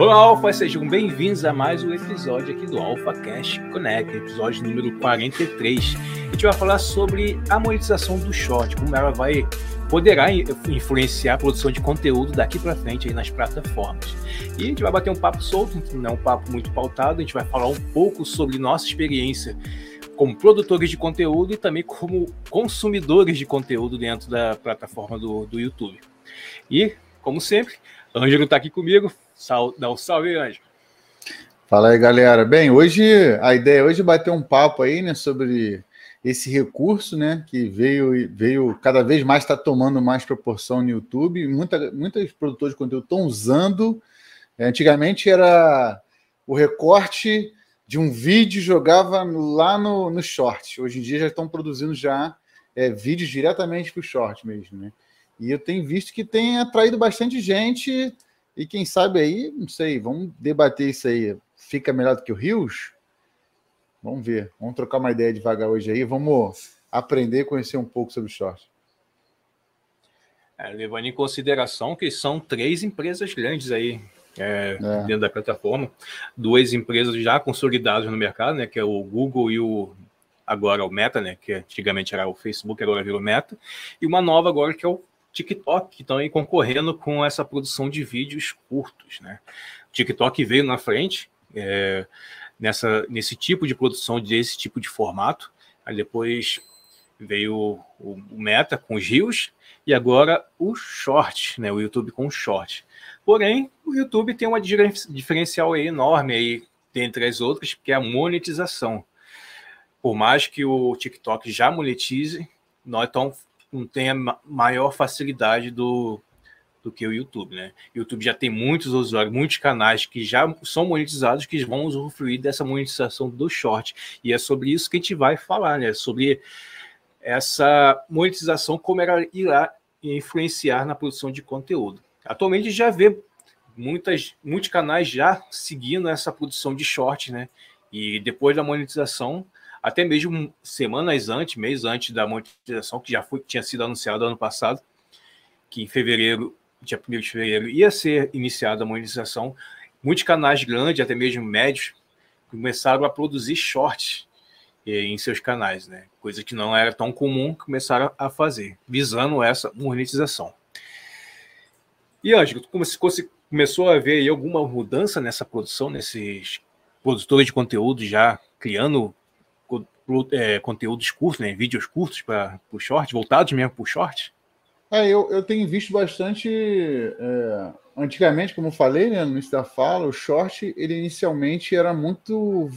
Olá, Alfa, sejam bem-vindos a mais um episódio aqui do Alpha Cash Connect, episódio número 43. A gente vai falar sobre a monetização do short, como ela vai poderá influenciar a produção de conteúdo daqui para frente aí nas plataformas. E a gente vai bater um papo solto, não é um papo muito pautado, a gente vai falar um pouco sobre nossa experiência como produtores de conteúdo e também como consumidores de conteúdo dentro da plataforma do, do YouTube. E, como sempre, Ângelo está aqui comigo. Sal, dá um salve, Ângelo. Fala aí, galera. Bem, hoje a ideia hoje é bater um papo aí, né, sobre esse recurso, né, que veio veio cada vez mais está tomando mais proporção no YouTube. Muita, muitos produtores de conteúdo estão usando. Antigamente era o recorte de um vídeo jogava lá no, no short. Hoje em dia já estão produzindo já é, vídeos diretamente para o short mesmo, né? E eu tenho visto que tem atraído bastante gente. E quem sabe aí, não sei, vamos debater isso aí. Fica melhor do que o Rios? Vamos ver. Vamos trocar uma ideia devagar hoje aí. Vamos aprender e conhecer um pouco sobre o short. É, levando em consideração que são três empresas grandes aí é, é. dentro da plataforma, duas empresas já consolidadas no mercado, né, que é o Google e o agora o Meta, né, que antigamente era o Facebook, agora virou Meta, e uma nova agora que é o TikTok, que estão aí concorrendo com essa produção de vídeos curtos, né? O TikTok veio na frente é, nessa, nesse tipo de produção, desse tipo de formato. Aí depois veio o, o Meta com os rios e agora o Short, né? O YouTube com o Short. Porém, o YouTube tem uma diferencial enorme aí dentre as outras, que é a monetização. Por mais que o TikTok já monetize, nós estamos não tem a maior facilidade do, do que o YouTube, né? O YouTube já tem muitos usuários, muitos canais que já são monetizados que vão usufruir dessa monetização do short. E é sobre isso que a gente vai falar, né? Sobre essa monetização, como ela irá influenciar na produção de conteúdo. Atualmente já vê muitas, muitos canais já seguindo essa produção de short, né? E depois da monetização, até mesmo semanas antes, mês antes da monetização, que já foi, tinha sido anunciado ano passado, que em fevereiro, dia 1 de fevereiro, ia ser iniciada a monetização. Muitos canais grandes, até mesmo médios, começaram a produzir shorts eh, em seus canais, né? Coisa que não era tão comum, começaram a fazer, visando essa monetização. E, Ângelo, você começou a ver alguma mudança nessa produção, nesses produtores de conteúdo já criando é, conteúdos curtos, né, vídeos curtos para o short, voltados mesmo para o short? É, eu, eu tenho visto bastante. É, antigamente, como eu falei né, no início da fala, o short ele inicialmente era muito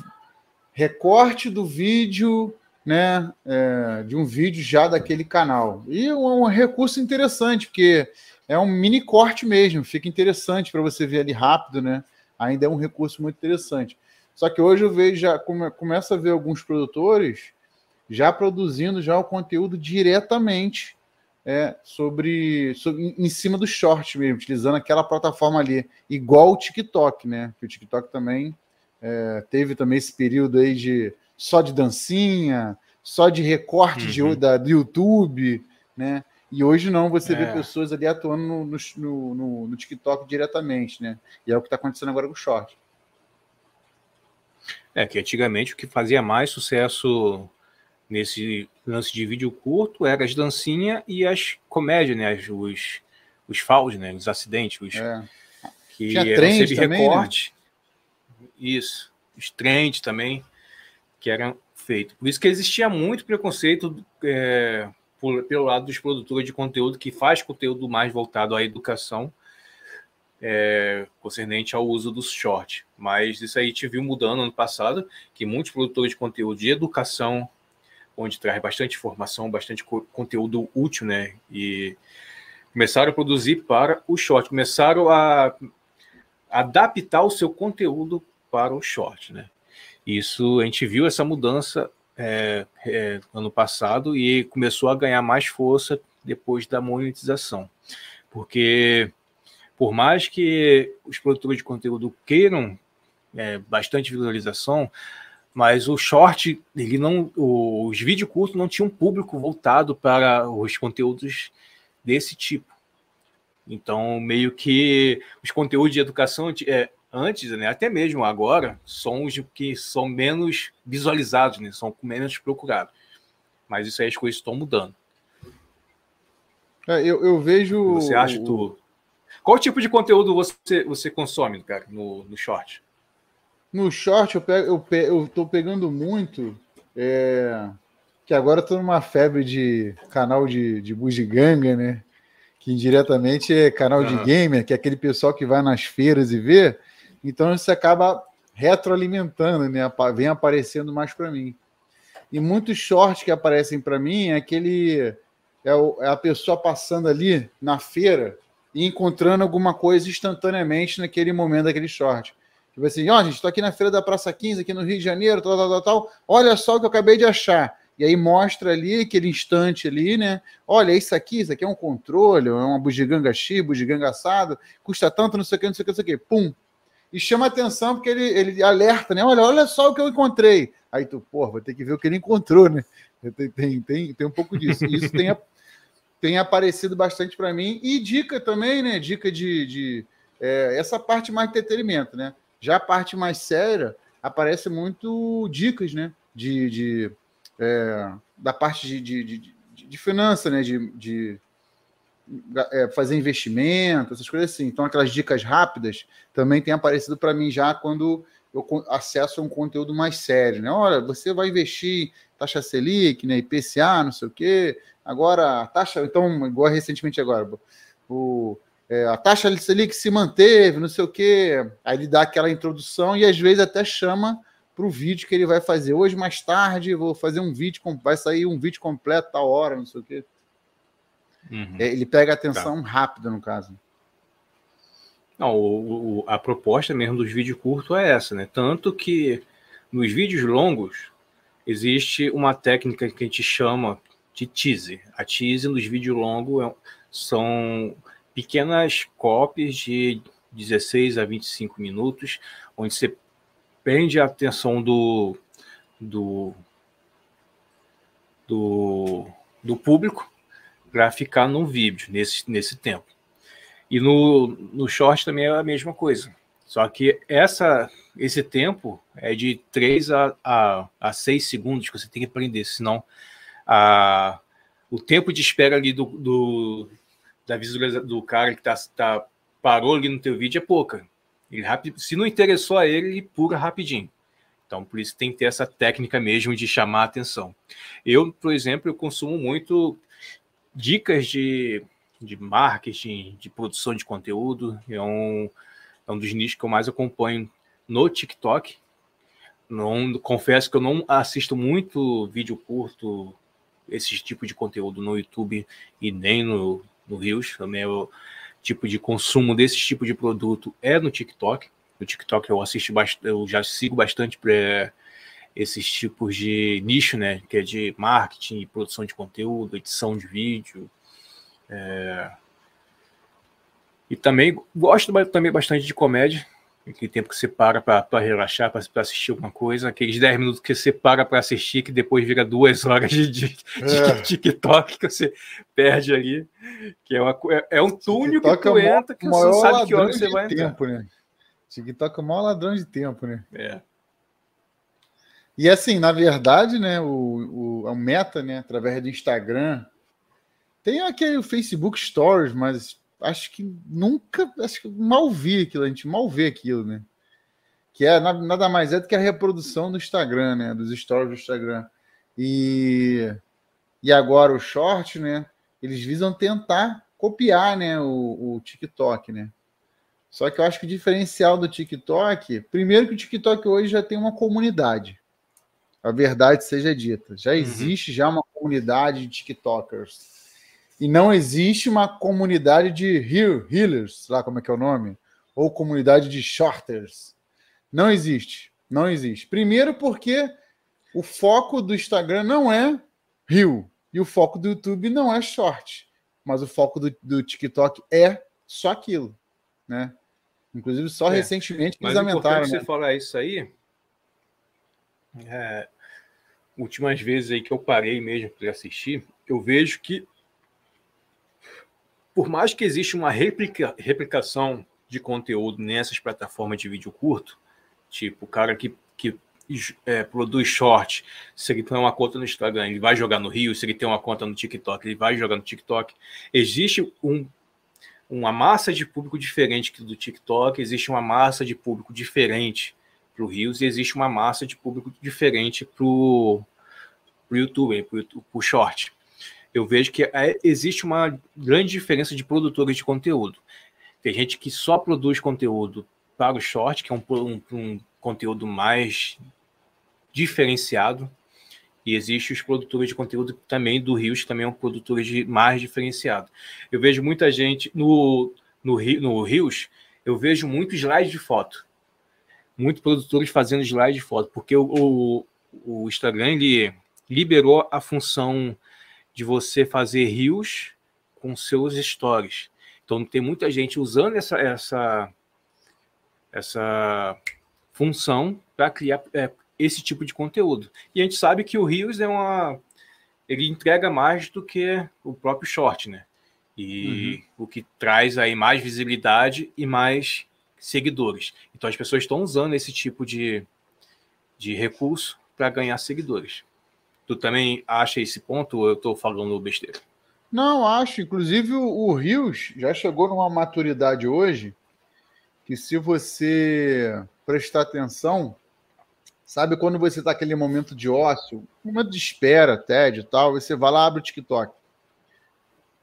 recorte do vídeo, né, é, de um vídeo já daquele canal. E é um, um recurso interessante, porque é um mini corte mesmo, fica interessante para você ver ali rápido, né? Ainda é um recurso muito interessante. Só que hoje eu vejo, já come, começo a ver alguns produtores já produzindo já o conteúdo diretamente é, sobre, sobre em cima do short mesmo, utilizando aquela plataforma ali, igual o TikTok, né? Que o TikTok também é, teve também esse período aí de só de dancinha, só de recorte uhum. de, da, do YouTube, né? E hoje não, você é. vê pessoas ali atuando no, no, no, no, TikTok diretamente, né? E é o que está acontecendo agora com o short. É, que antigamente o que fazia mais sucesso nesse lance de vídeo curto era as dancinhas e as comédias, né? Os, os fauls, né? Os acidentes, os, é. que Tinha eram sempre também, recorte. Né? Isso. Os trends também, que eram feitos. Por isso que existia muito preconceito é, por, pelo lado dos produtores de conteúdo que faz conteúdo mais voltado à educação é, concernente ao uso dos short. Mas isso aí a gente viu mudando ano passado, que muitos produtores de conteúdo de educação, onde traz bastante informação, bastante co conteúdo útil, né? E começaram a produzir para o short, começaram a adaptar o seu conteúdo para o short, né? Isso a gente viu essa mudança é, é, ano passado e começou a ganhar mais força depois da monetização, porque por mais que os produtores de conteúdo queiram é, bastante visualização, Mas o short, ele não, os vídeos curtos não tinham público voltado para os conteúdos desse tipo. Então, meio que os conteúdos de educação é, antes, né, até mesmo agora, são os que são menos visualizados, né, são menos procurados. Mas isso aí as coisas estão mudando. É, eu, eu vejo. Você acha o... tu... Qual tipo de conteúdo você, você consome, cara, no, no short? No short, eu, pego, eu, pe, eu tô pegando muito. É, que agora eu tô numa febre de canal de, de bugiganga, né? Que indiretamente é canal uhum. de gamer, que é aquele pessoal que vai nas feiras e vê. Então isso acaba retroalimentando, né? Vem aparecendo mais para mim. E muitos shorts que aparecem para mim é aquele. É, o, é a pessoa passando ali na feira e encontrando alguma coisa instantaneamente naquele momento daquele short. Tipo assim, ó, oh, gente, estou aqui na feira da Praça 15, aqui no Rio de Janeiro, tal, tal, tal, tal. Olha só o que eu acabei de achar. E aí mostra ali aquele instante ali, né? Olha, isso aqui, isso aqui é um controle, é uma bugiganga X, bugiganga assado, custa tanto, não sei o que, não sei o que, não sei o que. Pum! E chama atenção porque ele, ele alerta, né? Olha, olha só o que eu encontrei. Aí tu, pô, vou ter que ver o que ele encontrou, né? Tem, tem, tem, tem um pouco disso. Isso tem, tem aparecido bastante para mim. E dica também, né? Dica de, de é, essa parte mais entretenimento, né? Já a parte mais séria, aparece muito dicas, né? De, de é, da parte de, de, de, de finança, né? De é, fazer investimento, essas coisas assim. Então, aquelas dicas rápidas também tem aparecido para mim já quando eu acesso a um conteúdo mais sério, né? Olha, você vai investir taxa Selic, né? IPCA, não sei o quê. Agora, a taxa, então, igual recentemente agora, o, é, a taxa Selic se manteve, não sei o quê. Aí ele dá aquela introdução e às vezes até chama para o vídeo que ele vai fazer. Hoje, mais tarde, vou fazer um vídeo, vai sair um vídeo completo, tal hora, não sei o quê. Uhum. É, ele pega atenção tá. rápida, no caso. Não, o, o, a proposta mesmo dos vídeos curtos é essa, né? Tanto que nos vídeos longos existe uma técnica que a gente chama de teaser. A teaser nos vídeos longos é, são pequenas copies de 16 a 25 minutos, onde você prende a atenção do, do, do, do público para ficar no vídeo nesse, nesse tempo. E no, no short também é a mesma coisa. Só que essa, esse tempo é de 3 a, a, a 6 segundos que você tem que aprender, senão a, o tempo de espera ali do, do, da visualização do cara que tá, tá, parou ali no teu vídeo é pouca. Ele rápido, se não interessou a ele, ele pula rapidinho. Então, por isso tem que ter essa técnica mesmo de chamar a atenção. Eu, por exemplo, eu consumo muito dicas de, de marketing, de produção de conteúdo. É um, é um dos nichos que eu mais acompanho no TikTok. Não, confesso que eu não assisto muito vídeo curto, esse tipo de conteúdo no YouTube e nem no, no Rios. O meu tipo de consumo desse tipo de produto é no TikTok. No TikTok eu assisto bastante, eu já sigo bastante para esses tipos de nicho, né? Que é de marketing, produção de conteúdo, edição de vídeo. É... E também gosto também bastante de comédia. Aquele tempo que você para para relaxar, para assistir alguma coisa, aqueles 10 minutos que você para para assistir, que depois vira duas horas de, de, é. de, TikTok que você perde ali. Que é, uma, é, é um túnel que tu é entra que você não sabe que hora você vai tempo, entrar. Né? TikTok é o maior ladrão de tempo, né? É. E assim, na verdade, né, o, o, a meta, né, através do Instagram, tem aquele Facebook Stories, mas acho que nunca, acho que mal vi aquilo, a gente mal vê aquilo, né? Que é nada mais é do que a reprodução do Instagram, né? Dos stories do Instagram. E, e agora o short, né? Eles visam tentar copiar, né? O, o TikTok, né? Só que eu acho que o diferencial do TikTok, primeiro que o TikTok hoje já tem uma comunidade a verdade seja dita. Já uhum. existe uhum. já uma comunidade de TikTokers. E não existe uma comunidade de healers, lá como é que é o nome? Ou comunidade de shorters. Não existe. Não existe. Primeiro porque o foco do Instagram não é Rio. E o foco do YouTube não é short. Mas o foco do, do TikTok é só aquilo. Né? Inclusive, só é. recentemente eles aumentaram. Mas você né? falar isso aí, é, últimas vezes aí que eu parei mesmo para assistir, eu vejo que por mais que exista uma replica, replicação de conteúdo nessas plataformas de vídeo curto, tipo o cara que, que é, produz short, se ele tem uma conta no Instagram, ele vai jogar no Rio, se ele tem uma conta no TikTok, ele vai jogar no TikTok. Existe um, uma massa de público diferente que do TikTok, existe uma massa de público diferente para o Rios e existe uma massa de público diferente para o YouTube, para o short. Eu vejo que é, existe uma grande diferença de produtores de conteúdo. Tem gente que só produz conteúdo para o short, que é um, um, um conteúdo mais diferenciado. E existe os produtores de conteúdo também do Rios, que também é um produtor de mais diferenciado. Eu vejo muita gente no, no, no Rios, eu vejo muito slide de foto. Muitos produtores fazendo slide de foto, porque o, o, o Instagram ele liberou a função de você fazer rios com seus stories. Então tem muita gente usando essa, essa, essa função para criar é, esse tipo de conteúdo. E a gente sabe que o Rios é uma. Ele entrega mais do que o próprio short, né? E uhum. o que traz aí mais visibilidade e mais seguidores. Então as pessoas estão usando esse tipo de, de recurso para ganhar seguidores. Tu também acha esse ponto ou eu estou falando besteira? Não, acho. Inclusive o Rios já chegou numa maturidade hoje que se você prestar atenção, Sabe quando você está aquele momento de ócio, momento de espera, TED e tal, você vai lá, abre o TikTok.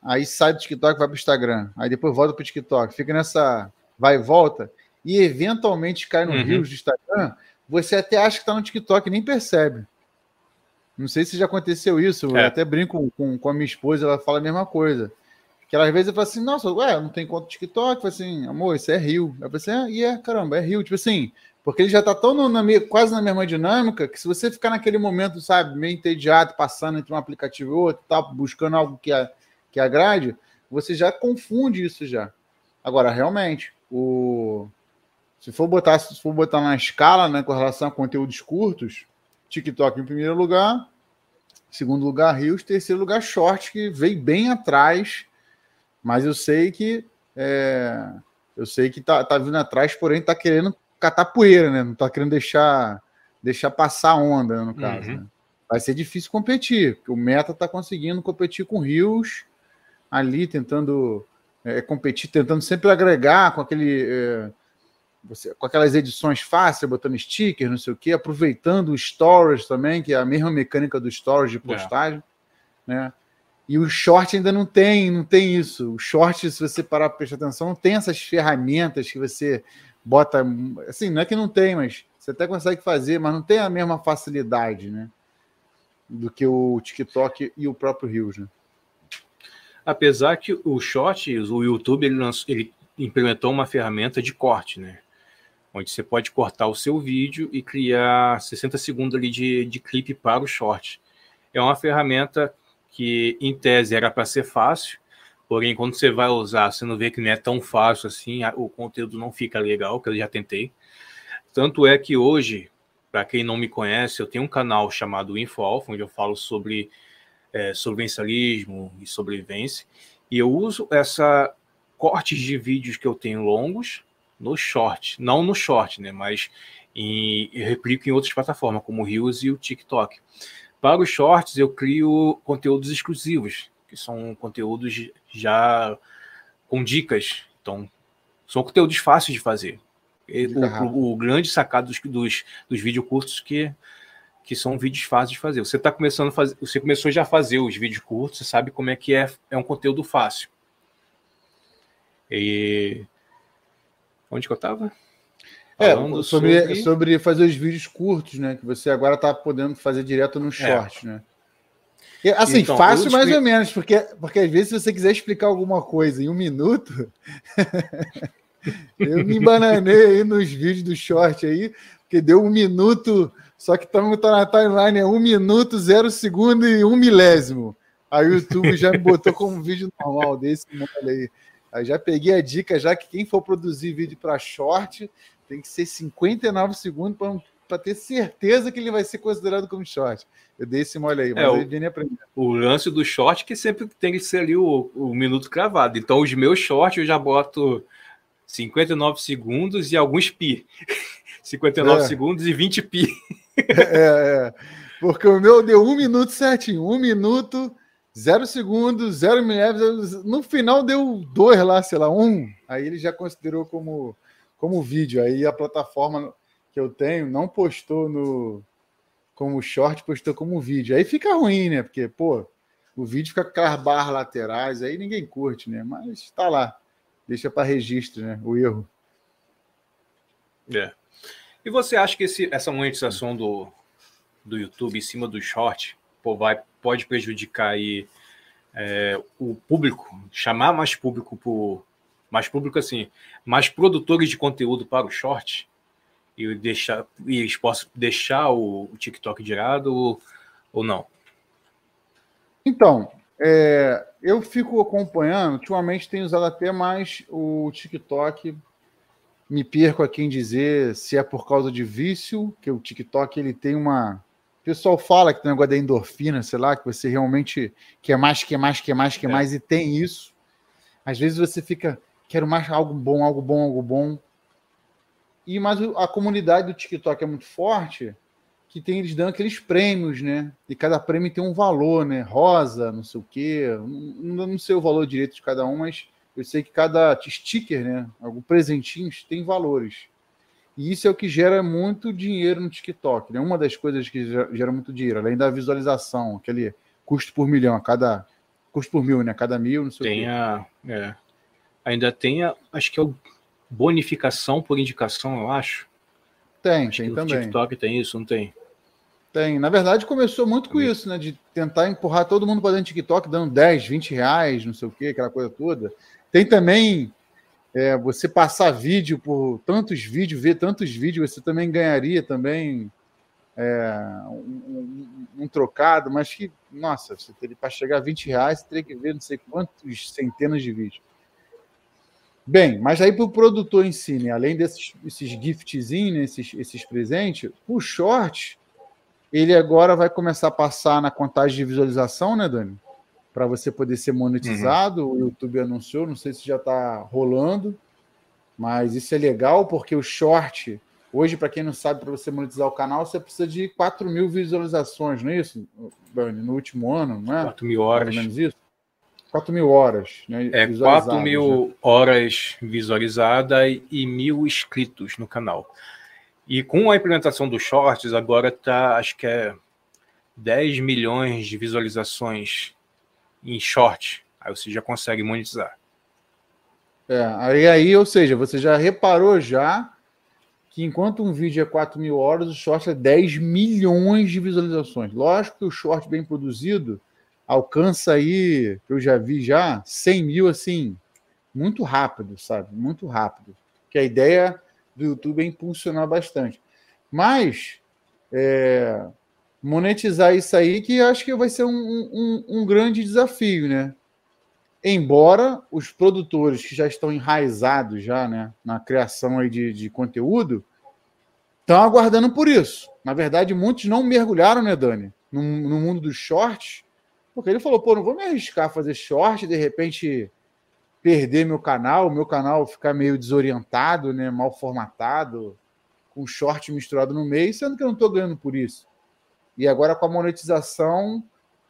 Aí sai do TikTok, vai para o Instagram. Aí depois volta para o TikTok. Fica nessa vai e volta. E eventualmente cai no uhum. Rios do Instagram. Você até acha que está no TikTok nem percebe. Não sei se já aconteceu isso. É. Eu até brinco com, com a minha esposa, ela fala a mesma coisa. Que ela, às vezes eu falo assim, nossa, ué, não tem conta do TikTok? Eu falo assim, amor, isso é Rio. Ela fala assim, ah, e é, caramba, é Rio. Tipo assim, porque ele já está tão no, na, quase na mesma dinâmica que se você ficar naquele momento, sabe, meio entediado, passando entre um aplicativo e outro, tá, buscando algo que, a, que agrade, você já confunde isso já. Agora, realmente, o se for botar, se for botar na escala, né, com relação a conteúdos curtos, TikTok em primeiro lugar, segundo lugar Rios, terceiro lugar Short, que veio bem atrás, mas eu sei que é, eu sei que tá, tá vindo atrás, porém tá querendo catar poeira, né? Não tá querendo deixar, deixar passar onda, no caso. Uhum. Né? Vai ser difícil competir, porque o Meta tá conseguindo competir com Rios ali, tentando é, competir, tentando sempre agregar com aquele. É, você, com aquelas edições fáceis, botando stickers, não sei o que, aproveitando o storage também, que é a mesma mecânica do storage de é. postagem, é. né? E o short ainda não tem, não tem isso. O short, se você parar para prestar atenção, não tem essas ferramentas que você bota. Assim, não é que não tem, mas você até consegue fazer, mas não tem a mesma facilidade, né? Do que o TikTok e o próprio Rios, né? Apesar que o Shorts, o YouTube, ele, lançou, ele implementou uma ferramenta de corte, né? Onde você pode cortar o seu vídeo e criar 60 segundos ali de, de clipe para o short. É uma ferramenta que, em tese, era para ser fácil, Porém, quando você vai usar, você não vê que não é tão fácil assim, o conteúdo não fica legal, que eu já tentei. Tanto é que hoje, para quem não me conhece, eu tenho um canal chamado InfoAlpha, onde eu falo sobre é, sobrevivencialismo e sobrevivência. E eu uso essa cortes de vídeos que eu tenho longos no short, não no short, né, mas em, eu replico em outras plataformas, como o Reels e o TikTok. Para os shorts, eu crio conteúdos exclusivos, que são conteúdos já com dicas. Então, são conteúdos fáceis de fazer. O, o, grande sacado dos, dos, dos vídeos curtos que, que são vídeos fáceis de fazer. Você está começando a fazer, você começou já a fazer os vídeos curtos, você sabe como é que é, é um conteúdo fácil. E onde que eu estava? É, sobre, sobre... sobre fazer os vídeos curtos, né? Que você agora está podendo fazer direto no short, é. né? Assim, então, fácil mais ou menos, porque, porque às vezes se você quiser explicar alguma coisa em um minuto, eu me embananei aí nos vídeos do short aí, porque deu um minuto, só que tá, tá na timeline é um minuto, zero segundo e um milésimo. Aí o YouTube já me botou como um vídeo normal desse aí. Aí já peguei a dica já que quem for produzir vídeo para short tem que ser 59 segundos para para ter certeza que ele vai ser considerado como short. Eu dei esse mole aí, mas é, ele aprender. O lance do short que sempre tem que ser ali o, o minuto cravado. Então, os meus shorts eu já boto 59 segundos e alguns pi. 59 é. segundos e 20 pi. É, é. Porque o meu deu um minuto certinho. Um minuto, zero segundos, zero milésimos. No final deu dois lá, sei lá, um. Aí ele já considerou como, como vídeo. Aí a plataforma que eu tenho não postou no como short, postou como vídeo. Aí fica ruim, né? Porque, pô, o vídeo fica com aquelas barras laterais, aí ninguém curte, né? Mas tá lá. Deixa para registro, né? O erro. É. E você acha que esse, essa monetização do, do YouTube em cima do short pô, vai, pode prejudicar aí, é, o público, chamar mais público por mais público assim, mais produtores de conteúdo para o short e deixar e eles possam deixar o, o TikTok de lado ou, ou não? Então, é, eu fico acompanhando, ultimamente tenho usado até mais o TikTok. Me perco aqui em dizer se é por causa de vício, que o TikTok ele tem uma. O pessoal fala que tem um negócio da endorfina, sei lá, que você realmente quer mais, quer mais, quer mais, quer é. mais, e tem isso. Às vezes você fica, quero mais algo bom, algo bom, algo bom. E mas a comunidade do TikTok é muito forte, que tem eles dando aqueles prêmios, né? E cada prêmio tem um valor, né? Rosa, não sei o quê. Não, não sei o valor direito de cada um, mas eu sei que cada sticker, né? Algum presentinhos tem valores. E isso é o que gera muito dinheiro no TikTok, né? Uma das coisas que gera muito dinheiro, além da visualização, aquele custo por milhão, a cada custo por mil, né? Cada mil, não sei tem o quê. A, é. Ainda tem a, acho que é o bonificação por indicação, eu acho. Tem, acho tem também. TikTok tem isso, não tem? Tem. Na verdade, começou muito com isso, né? De tentar empurrar todo mundo para dentro do TikTok, dando 10, 20 reais, não sei o quê, aquela coisa toda. Tem também é, você passar vídeo por tantos vídeos, ver tantos vídeos, você também ganharia também é, um, um, um, trocado, mas que, nossa, você teria para chegar a 20 reais, você teria que ver não sei quantos centenas de vídeos. Bem, mas aí para o produtor em si, né, além desses esses giftzinhos, né, esses, esses presentes, o short, ele agora vai começar a passar na contagem de visualização, né, Dani? Para você poder ser monetizado. Uhum. O YouTube anunciou, não sei se já está rolando, mas isso é legal porque o short, hoje, para quem não sabe, para você monetizar o canal, você precisa de 4 mil visualizações, não é isso, Dani? No último ano, não é? 4 mil horas. Mais ou menos isso? 4 mil horas. Né, é 4 mil né? horas visualizadas e mil inscritos no canal. E com a implementação dos shorts, agora tá, acho que é 10 milhões de visualizações em short. Aí você já consegue monetizar. É, aí, aí, ou seja, você já reparou já que enquanto um vídeo é 4 mil horas, o short é 10 milhões de visualizações. Lógico que o short bem produzido alcança aí, eu já vi já, 100 mil assim, muito rápido, sabe? Muito rápido. Que a ideia do YouTube é impulsionar bastante. Mas é, monetizar isso aí que acho que vai ser um, um, um, grande desafio, né? Embora os produtores que já estão enraizados já, né, na criação aí de, de conteúdo, estão aguardando por isso. Na verdade, muitos não mergulharam, né, Dani? No, no mundo dos shorts, porque ele falou, pô, não vou me arriscar a fazer short, de repente perder meu canal, meu canal ficar meio desorientado, né, mal formatado, com short misturado no meio, sendo que eu não estou ganhando por isso. E agora com a monetização,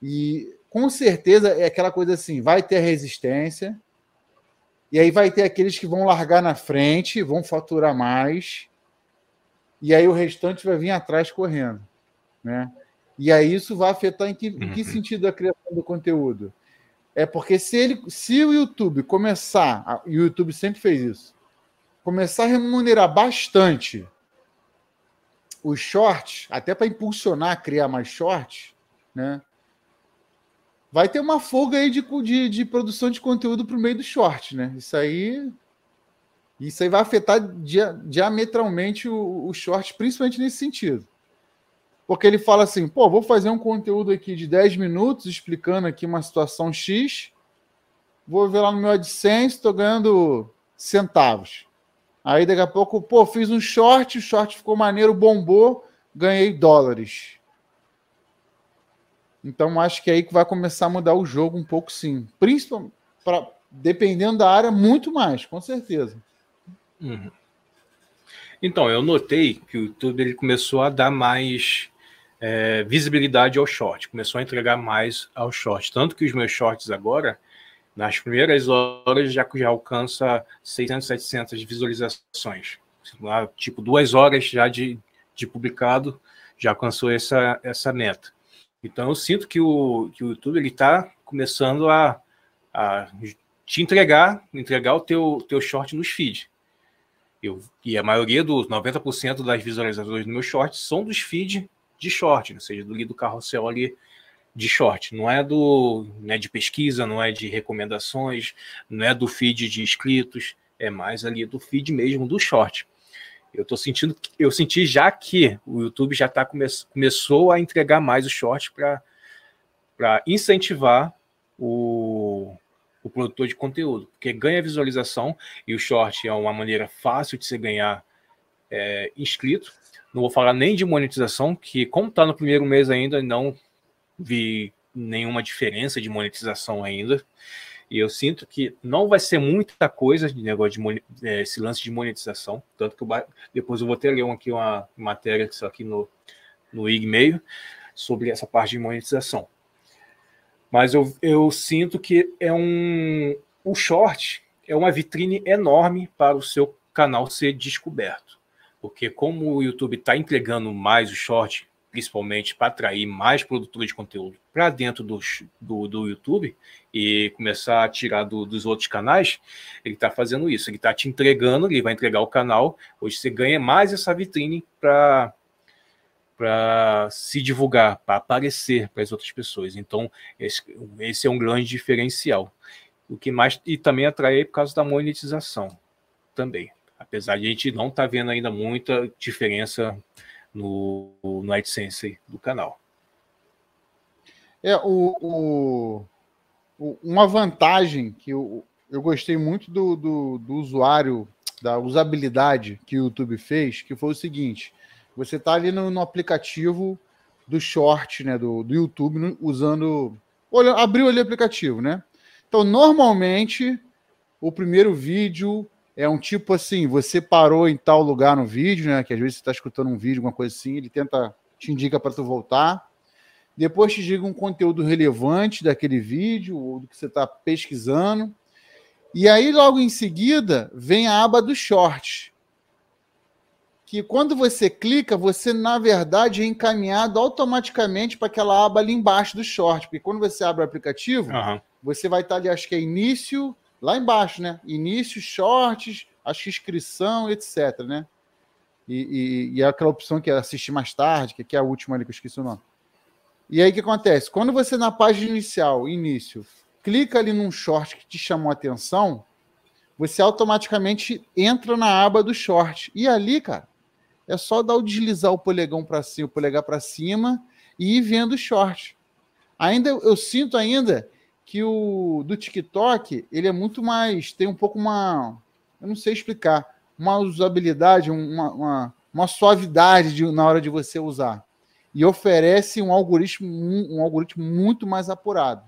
e com certeza é aquela coisa assim, vai ter resistência, e aí vai ter aqueles que vão largar na frente, vão faturar mais, e aí o restante vai vir atrás correndo, né? E aí isso vai afetar em que, em que uhum. sentido a criação do conteúdo? É porque se ele, se o YouTube começar, e o YouTube sempre fez isso, começar a remunerar bastante os shorts, até para impulsionar, criar mais shorts, né? Vai ter uma folga aí de, de, de produção de conteúdo para o meio do short, né? Isso aí, isso aí vai afetar dia, diametralmente o, o short, principalmente nesse sentido. Porque ele fala assim: pô, vou fazer um conteúdo aqui de 10 minutos explicando aqui uma situação X. Vou ver lá no meu AdSense, estou ganhando centavos. Aí daqui a pouco, pô, fiz um short, o short ficou maneiro, bombou. ganhei dólares. Então acho que é aí que vai começar a mudar o jogo um pouco, sim. Principalmente para dependendo da área, muito mais, com certeza. Uhum. Então, eu notei que o YouTube ele começou a dar mais é, visibilidade ao short, começou a entregar mais ao short. Tanto que os meus shorts agora, nas primeiras horas, já, já alcança 600, 700 visualizações. Tipo, duas horas já de, de publicado, já alcançou essa, essa meta. Então, eu sinto que o, que o YouTube está começando a, a te entregar, entregar o teu, teu short nos feed. Eu, e a maioria dos 90% das visualizações do meu short são dos feeds de short, ou seja, do, do carrossel ali de short. Não é do não é de pesquisa, não é de recomendações, não é do feed de inscritos, é mais ali do feed mesmo do short. Eu tô sentindo, eu senti já que o YouTube já tá come, começou a entregar mais o short para incentivar o, o produtor de conteúdo, porque ganha visualização e o short é uma maneira fácil de você ganhar é, inscrito. Não vou falar nem de monetização, que como está no primeiro mês ainda, não vi nenhuma diferença de monetização ainda. E eu sinto que não vai ser muita coisa de negócio de é, esse lance de monetização. Tanto que eu, depois eu vou ter ler aqui uma matéria aqui no, no IG sobre essa parte de monetização. Mas eu, eu sinto que é um. O short é uma vitrine enorme para o seu canal ser descoberto. Porque como o YouTube está entregando mais o short, principalmente para atrair mais produtores de conteúdo para dentro do, do, do, YouTube e começar a tirar do, dos outros canais, ele está fazendo isso. Ele está te entregando, ele vai entregar o canal. Hoje você ganha mais essa vitrine para para se divulgar, para aparecer para as outras pessoas. Então, esse, esse, é um grande diferencial. O que mais e também atrai por causa da monetização também. Apesar de a gente não estar tá vendo ainda muita diferença no, no AdSense do canal. É o, o, uma vantagem que eu, eu gostei muito do, do, do usuário, da usabilidade que o YouTube fez, que foi o seguinte: você está ali no, no, aplicativo do short, né, do, do YouTube, usando. Olha, abriu ali o aplicativo, né? Então, normalmente, o primeiro vídeo é um tipo assim: você parou em tal lugar no vídeo, né? Que às vezes você está escutando um vídeo, alguma coisa assim, ele tenta, te indica para tu voltar. Depois te diga um conteúdo relevante daquele vídeo ou do que você está pesquisando. E aí, logo em seguida, vem a aba do short que quando você clica, você na verdade é encaminhado automaticamente para aquela aba ali embaixo do short, porque quando você abre o aplicativo, uhum. você vai estar ali, acho que é início, lá embaixo, né? Início, shorts, acho que inscrição, etc, né? E, e, e aquela opção que é assistir mais tarde, que é a última ali que eu esqueci o nome. E aí o que acontece? Quando você na página inicial, início, clica ali num short que te chamou a atenção, você automaticamente entra na aba do short. E ali, cara, é só dar o deslizar o polegão para cima, o polegar para cima e ir vendo o short. Ainda eu sinto ainda que o do TikTok, ele é muito mais, tem um pouco uma, eu não sei explicar, uma usabilidade, uma, uma, uma suavidade de, na hora de você usar. E oferece um algoritmo, um, algoritmo muito mais apurado.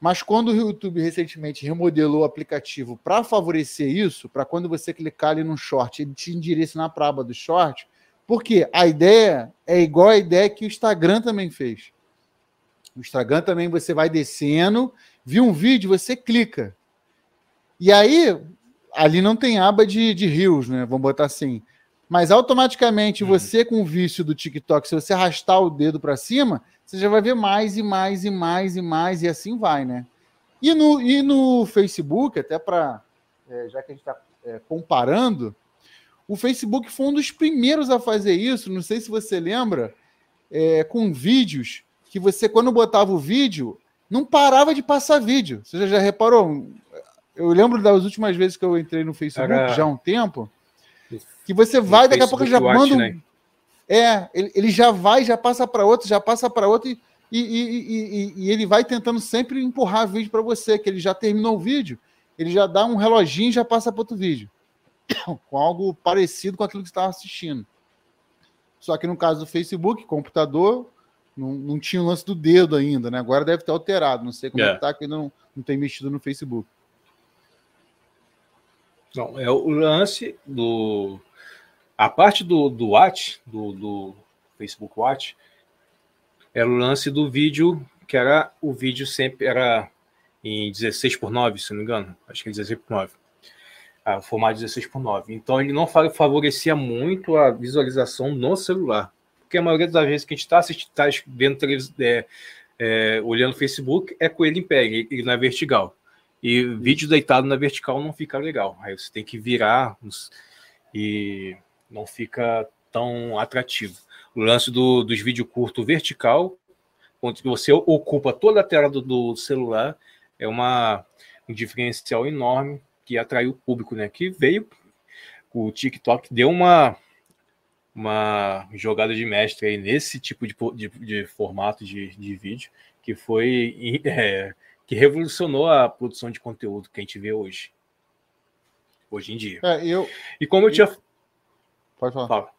Mas quando o YouTube recentemente remodelou o aplicativo para favorecer isso, para quando você clicar ali no short, ele te endereça para a aba do short, porque a ideia é igual a ideia que o Instagram também fez. O Instagram também você vai descendo, viu um vídeo, você clica. E aí, ali não tem aba de, de rios, né? Vamos botar assim. Mas automaticamente uhum. você, com o vício do TikTok, se você arrastar o dedo para cima, você já vai ver mais e mais e mais e mais, e assim vai, né? E no, e no Facebook, até para. É, já que a gente está é, comparando, o Facebook foi um dos primeiros a fazer isso. Não sei se você lembra, é, com vídeos que você, quando botava o vídeo, não parava de passar vídeo. Você já, reparou? Eu lembro das últimas vezes que eu entrei no Facebook, Era... já há um tempo, que você vai, daqui a pouco já manda. Um... Né? É, ele, ele já vai, já passa para outro, já passa para outro, e, e, e, e, ele vai tentando sempre empurrar vídeo para você, que ele já terminou o vídeo, ele já dá um reloginho e já passa para outro vídeo, com algo parecido com aquilo que você estava assistindo. Só que no caso do Facebook, computador, não, não tinha o lance do dedo ainda, né? Agora deve ter alterado. Não sei como é, é que tá, que não, não tem mexido no Facebook. Não, é o lance do. A parte do, do Watch, do, do Facebook Watch, era o lance do vídeo, que era o vídeo sempre era em 16 por 9, se não me engano. Acho que é 16 por 9. Ah, formato 16 por 9. Então ele não favorecia muito a visualização no celular. Porque a maioria das vezes que a gente está assistindo, tá vendo televisão, é, é, olhando Facebook, é com ele em pé, ele na vertigal. E vídeo deitado na vertical não fica legal. Aí você tem que virar e não fica tão atrativo. O lance do, dos vídeos curto vertical, onde você ocupa toda a tela do, do celular, é uma, um diferencial enorme que atraiu o público, né? Que veio, o TikTok deu uma, uma jogada de mestre aí nesse tipo de, de, de formato de, de vídeo, que foi é, que revolucionou a produção de conteúdo que a gente vê hoje. Hoje em dia. É, eu, e como eu, eu tinha. Pode falar. Fala.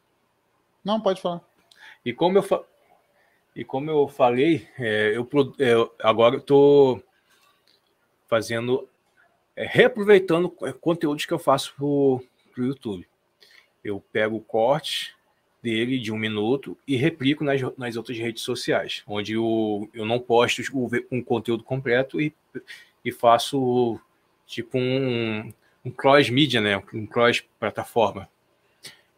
Não, pode falar. E como eu, fa... e como eu falei, é, eu, eu, agora estou fazendo, é, reaproveitando conteúdos que eu faço para o YouTube. Eu pego o corte dele de um minuto e replico nas, nas outras redes sociais, onde eu, eu não posto um conteúdo completo e, e faço tipo um, um cross-mídia, né? um cross-plataforma,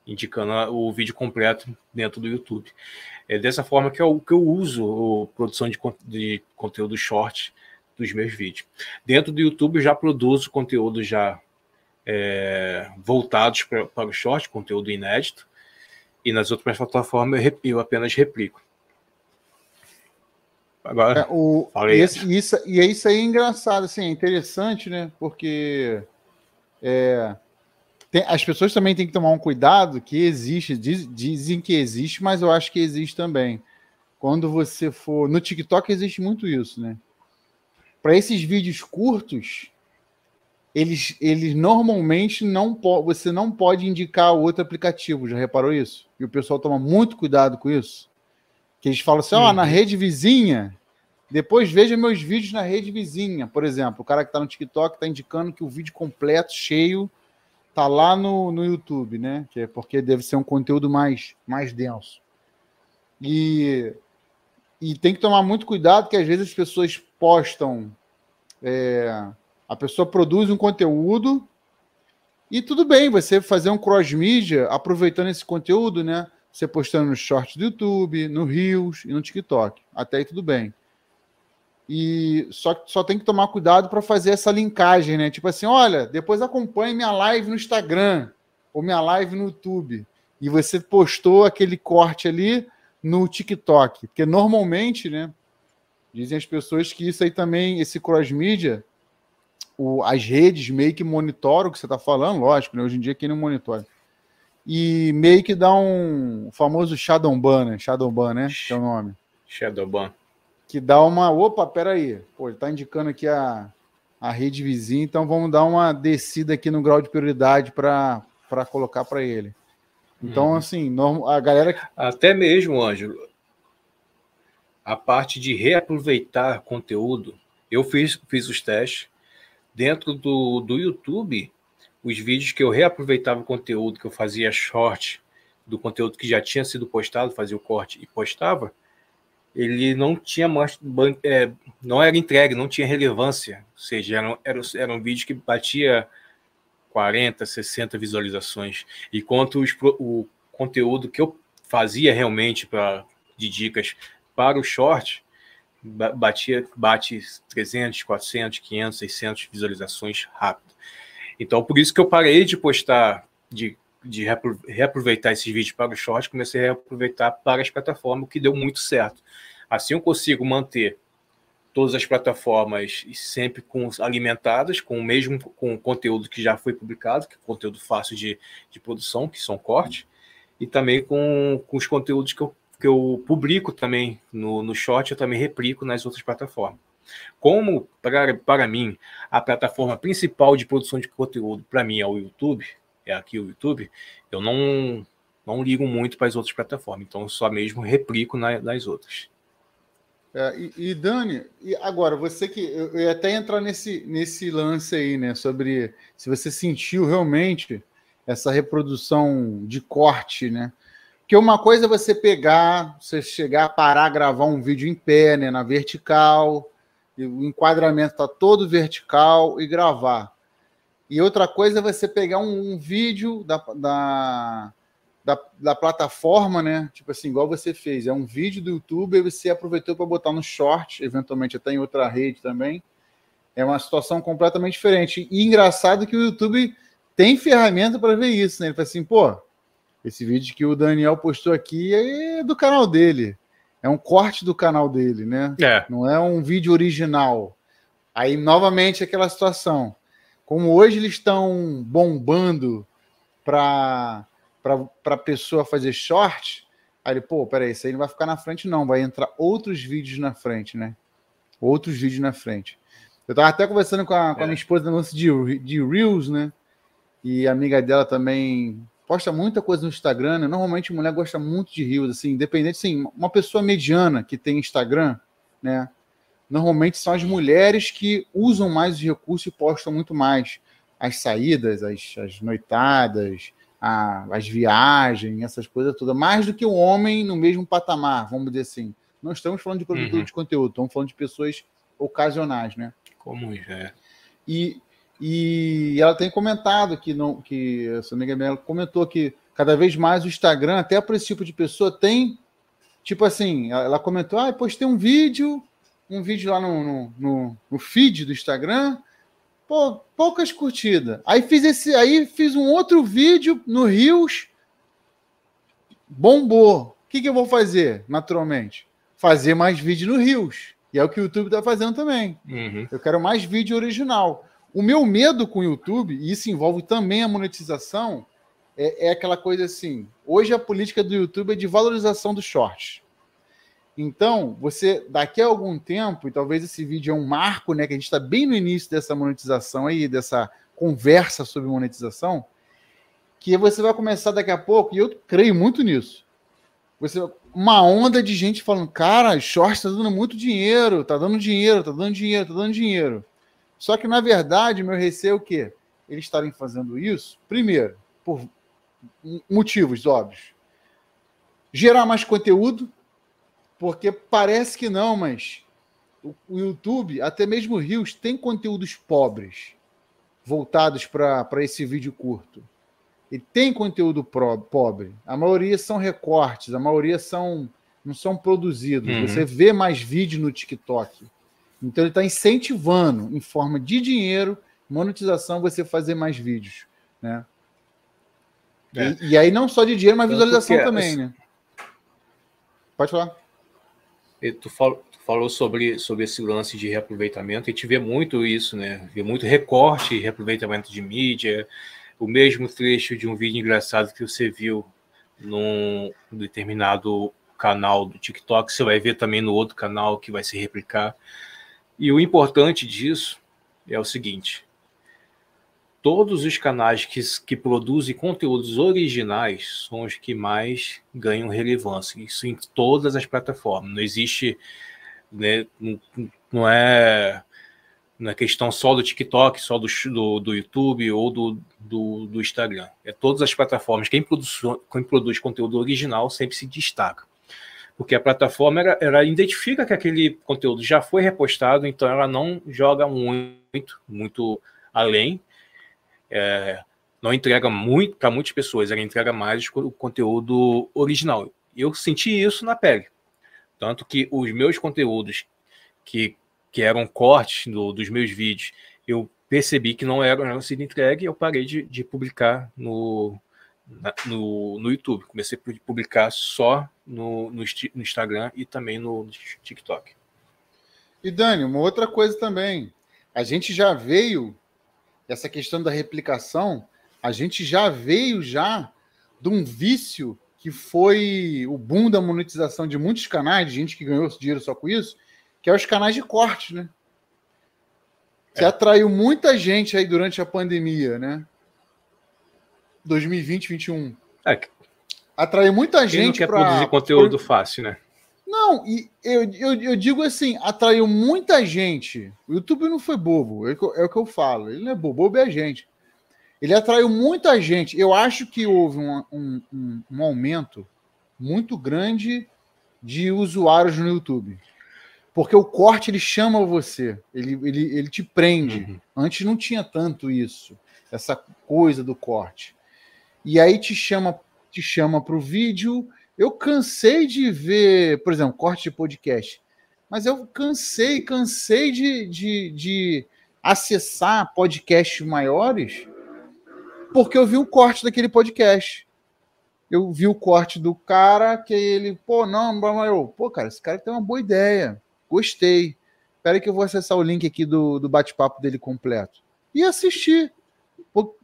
indicando o vídeo completo dentro do YouTube. É dessa forma que eu, que eu uso a produção de, de conteúdo short dos meus vídeos. Dentro do YouTube eu já produzo conteúdo já é, voltados para o short, conteúdo inédito, e nas outras plataformas eu, eu apenas replico. Agora, é, o, esse, isso, e é isso aí é engraçado, assim, é interessante, né? Porque é, tem, as pessoas também têm que tomar um cuidado que existe, diz, dizem que existe, mas eu acho que existe também. Quando você for. No TikTok existe muito isso, né? Para esses vídeos curtos, eles, eles normalmente não você não pode indicar outro aplicativo. Já reparou isso? E o pessoal toma muito cuidado com isso. Que eles falam assim: ó, oh, na uhum. rede vizinha, depois veja meus vídeos na rede vizinha. Por exemplo, o cara que está no TikTok está indicando que o vídeo completo, cheio, tá lá no, no YouTube, né? Que é porque deve ser um conteúdo mais, mais denso. E, e tem que tomar muito cuidado, que às vezes as pessoas postam. É, a pessoa produz um conteúdo e tudo bem, você fazer um cross-mídia aproveitando esse conteúdo, né? Você postando no short do YouTube, no Reels e no TikTok. Até aí tudo bem. E só, só tem que tomar cuidado para fazer essa linkagem, né? Tipo assim, olha, depois acompanhe minha live no Instagram ou minha live no YouTube. E você postou aquele corte ali no TikTok. Porque normalmente, né? Dizem as pessoas que isso aí também, esse cross-mídia, o, as redes meio que monitoram o que você está falando, lógico, né? Hoje em dia quem não monitora. E meio que dá um famoso shadow ban, né? Shadow ban, né? Que é o nome. Shadow ban. Que dá uma. Opa, peraí. Pô, ele está indicando aqui a, a rede vizinha, então vamos dar uma descida aqui no grau de prioridade para colocar para ele. Então, uhum. assim, a galera. Até mesmo, Ângelo, a parte de reaproveitar conteúdo, eu fiz, fiz os testes dentro do, do YouTube, os vídeos que eu reaproveitava o conteúdo, que eu fazia short do conteúdo que já tinha sido postado, fazia o corte e postava, ele não tinha mais, é, não era entregue, não tinha relevância. Ou seja, era, era, um vídeo que batia 40, 60 visualizações. Enquanto os, o conteúdo que eu fazia realmente pra, de dicas para o short, batia, bate 300, 400, 500, 600 visualizações rápido. Então, por isso que eu parei de postar, de, de reaproveitar esses vídeos para o short, comecei a reaproveitar para as plataformas, o que deu muito certo. Assim eu consigo manter todas as plataformas sempre com alimentadas com o mesmo com o conteúdo que já foi publicado, que é conteúdo fácil de, de produção, que são cortes, e também com, com os conteúdos que eu que eu publico também no, no short, eu também replico nas outras plataformas. Como, para, mim, a plataforma principal de produção de conteúdo, para mim, é o YouTube, é aqui o YouTube, eu não, não ligo muito para as outras plataformas, então só mesmo replico na, nas outras. É, e, e, Dani, e agora você que eu, eu ia até entrar nesse, nesse lance aí, né? Sobre se você sentiu realmente essa reprodução de corte, né? Porque uma coisa é você pegar, você chegar, parar, gravar um vídeo em pé, né? Na vertical, o enquadramento está todo vertical e gravar. E outra coisa é você pegar um, um vídeo da, da da, da plataforma, né? Tipo assim, igual você fez, é um vídeo do YouTube e você aproveitou para botar no short, eventualmente até em outra rede também. É uma situação completamente diferente. E engraçado que o YouTube tem ferramenta para ver isso, né? Ele fala assim, pô, esse vídeo que o Daniel postou aqui é do canal dele. É um corte do canal dele, né? É. Não é um vídeo original. Aí, novamente, aquela situação. Como hoje eles estão bombando para a pessoa fazer short, aí ele, pô, peraí, isso aí não vai ficar na frente, não, vai entrar outros vídeos na frente, né? Outros vídeos na frente. Eu tava até conversando com a, com a minha é. esposa no lance de, de Reels, né? E a amiga dela também posta muita coisa no Instagram, né? Normalmente mulher gosta muito de Reels, assim, independente, assim, uma pessoa mediana que tem Instagram, né? Normalmente são as mulheres que usam mais os recursos e postam muito mais as saídas, as, as noitadas, a, as viagens, essas coisas todas, mais do que o homem no mesmo patamar, vamos dizer assim. Não estamos falando de produtor uhum. de conteúdo, estamos falando de pessoas ocasionais, né? Como é. E, e ela tem comentado que, não, que essa amiga minha comentou que cada vez mais o Instagram, até para esse tipo de pessoa, tem, tipo assim, ela comentou, ah, postei um vídeo, um vídeo lá no, no, no, no feed do Instagram, Pô, poucas curtidas. Aí fiz esse, aí fiz um outro vídeo no Rios, bombou. O que, que eu vou fazer, naturalmente? Fazer mais vídeo no Rios. E é o que o YouTube está fazendo também. Uhum. Eu quero mais vídeo original. O meu medo com o YouTube, e isso envolve também a monetização, é, é aquela coisa assim. Hoje a política do YouTube é de valorização dos shorts. Então, você, daqui a algum tempo, e talvez esse vídeo é um marco, né? Que a gente está bem no início dessa monetização aí, dessa conversa sobre monetização, que você vai começar daqui a pouco, e eu creio muito nisso. Você, uma onda de gente falando, cara, short está dando muito dinheiro, tá dando dinheiro, tá dando dinheiro, tá dando dinheiro. Só que, na verdade, meu receio é o quê? Eles estarem fazendo isso, primeiro, por motivos óbvios. Gerar mais conteúdo, porque parece que não, mas o, YouTube, até mesmo o Rios, tem conteúdos pobres voltados para esse vídeo curto. E tem conteúdo pro, pobre. A maioria são recortes, a maioria são não são produzidos. Uhum. Você vê mais vídeo no TikTok. Então ele está incentivando, em forma de dinheiro, monetização, você fazer mais vídeos. Né? É. E, e, aí não só de dinheiro, mas visualização também, né? Pode falar. Tu falou, tu falou sobre, sobre esse lance de reaproveitamento, a gente vê muito isso, né? Vê muito recorte, reaproveitamento de mídia, o mesmo trecho de um vídeo engraçado que você viu num determinado canal do TikTok, você vai ver também no outro canal que vai se replicar. E o importante disso é o seguinte: todos os canais que, que produzem conteúdos originais são os que mais ganham relevância. Isso em todas as plataformas. Não existe. Né, não é na é questão só do TikTok, só do, do, do YouTube ou do, do, do, Instagram. É todas as plataformas. Quem produz, quem produz conteúdo original sempre se destaca. Porque a plataforma ela, identifica que aquele conteúdo já foi repostado, então ela não joga muito, muito além é, não entrega muito para muitas pessoas, ela entrega mais o conteúdo original. Eu senti isso na pele. Tanto que os meus conteúdos, que, que eram cortes do, dos meus vídeos, eu percebi que não eram, eram sido entregue eu parei de, de publicar no, na, no, no YouTube. Comecei a publicar só no, no, no Instagram e também no TikTok. E Dani, uma outra coisa também. A gente já veio essa questão da replicação, a gente já veio já de um vício que foi o boom da monetização de muitos canais, de gente que ganhou dinheiro só com isso, que é os canais de corte, né? Que é. atraiu muita gente aí durante a pandemia, né? 2020, 2021. É. atraiu muita gente. Não quer produzir conteúdo fácil, né? Não, e eu, eu, eu, digo assim, atraiu muita gente. O YouTube não foi bobo, é, é o que eu falo. Ele não é bobo, bobo é a gente. Ele atraiu muita gente. Eu acho que houve um, um, um, um aumento muito grande de usuários no YouTube. Porque o corte ele chama você, ele, ele, ele te prende. Uhum. Antes não tinha tanto isso, essa coisa do corte. E aí te chama te chama para o vídeo. Eu cansei de ver, por exemplo, corte de podcast. Mas eu cansei, cansei de, de, de acessar podcasts maiores porque eu vi o corte daquele podcast. Eu vi o corte do cara que ele, pô, não, eu, pô, cara, esse cara tem uma boa ideia. Gostei. Espera que eu vou acessar o link aqui do, do bate-papo dele completo. E assistir.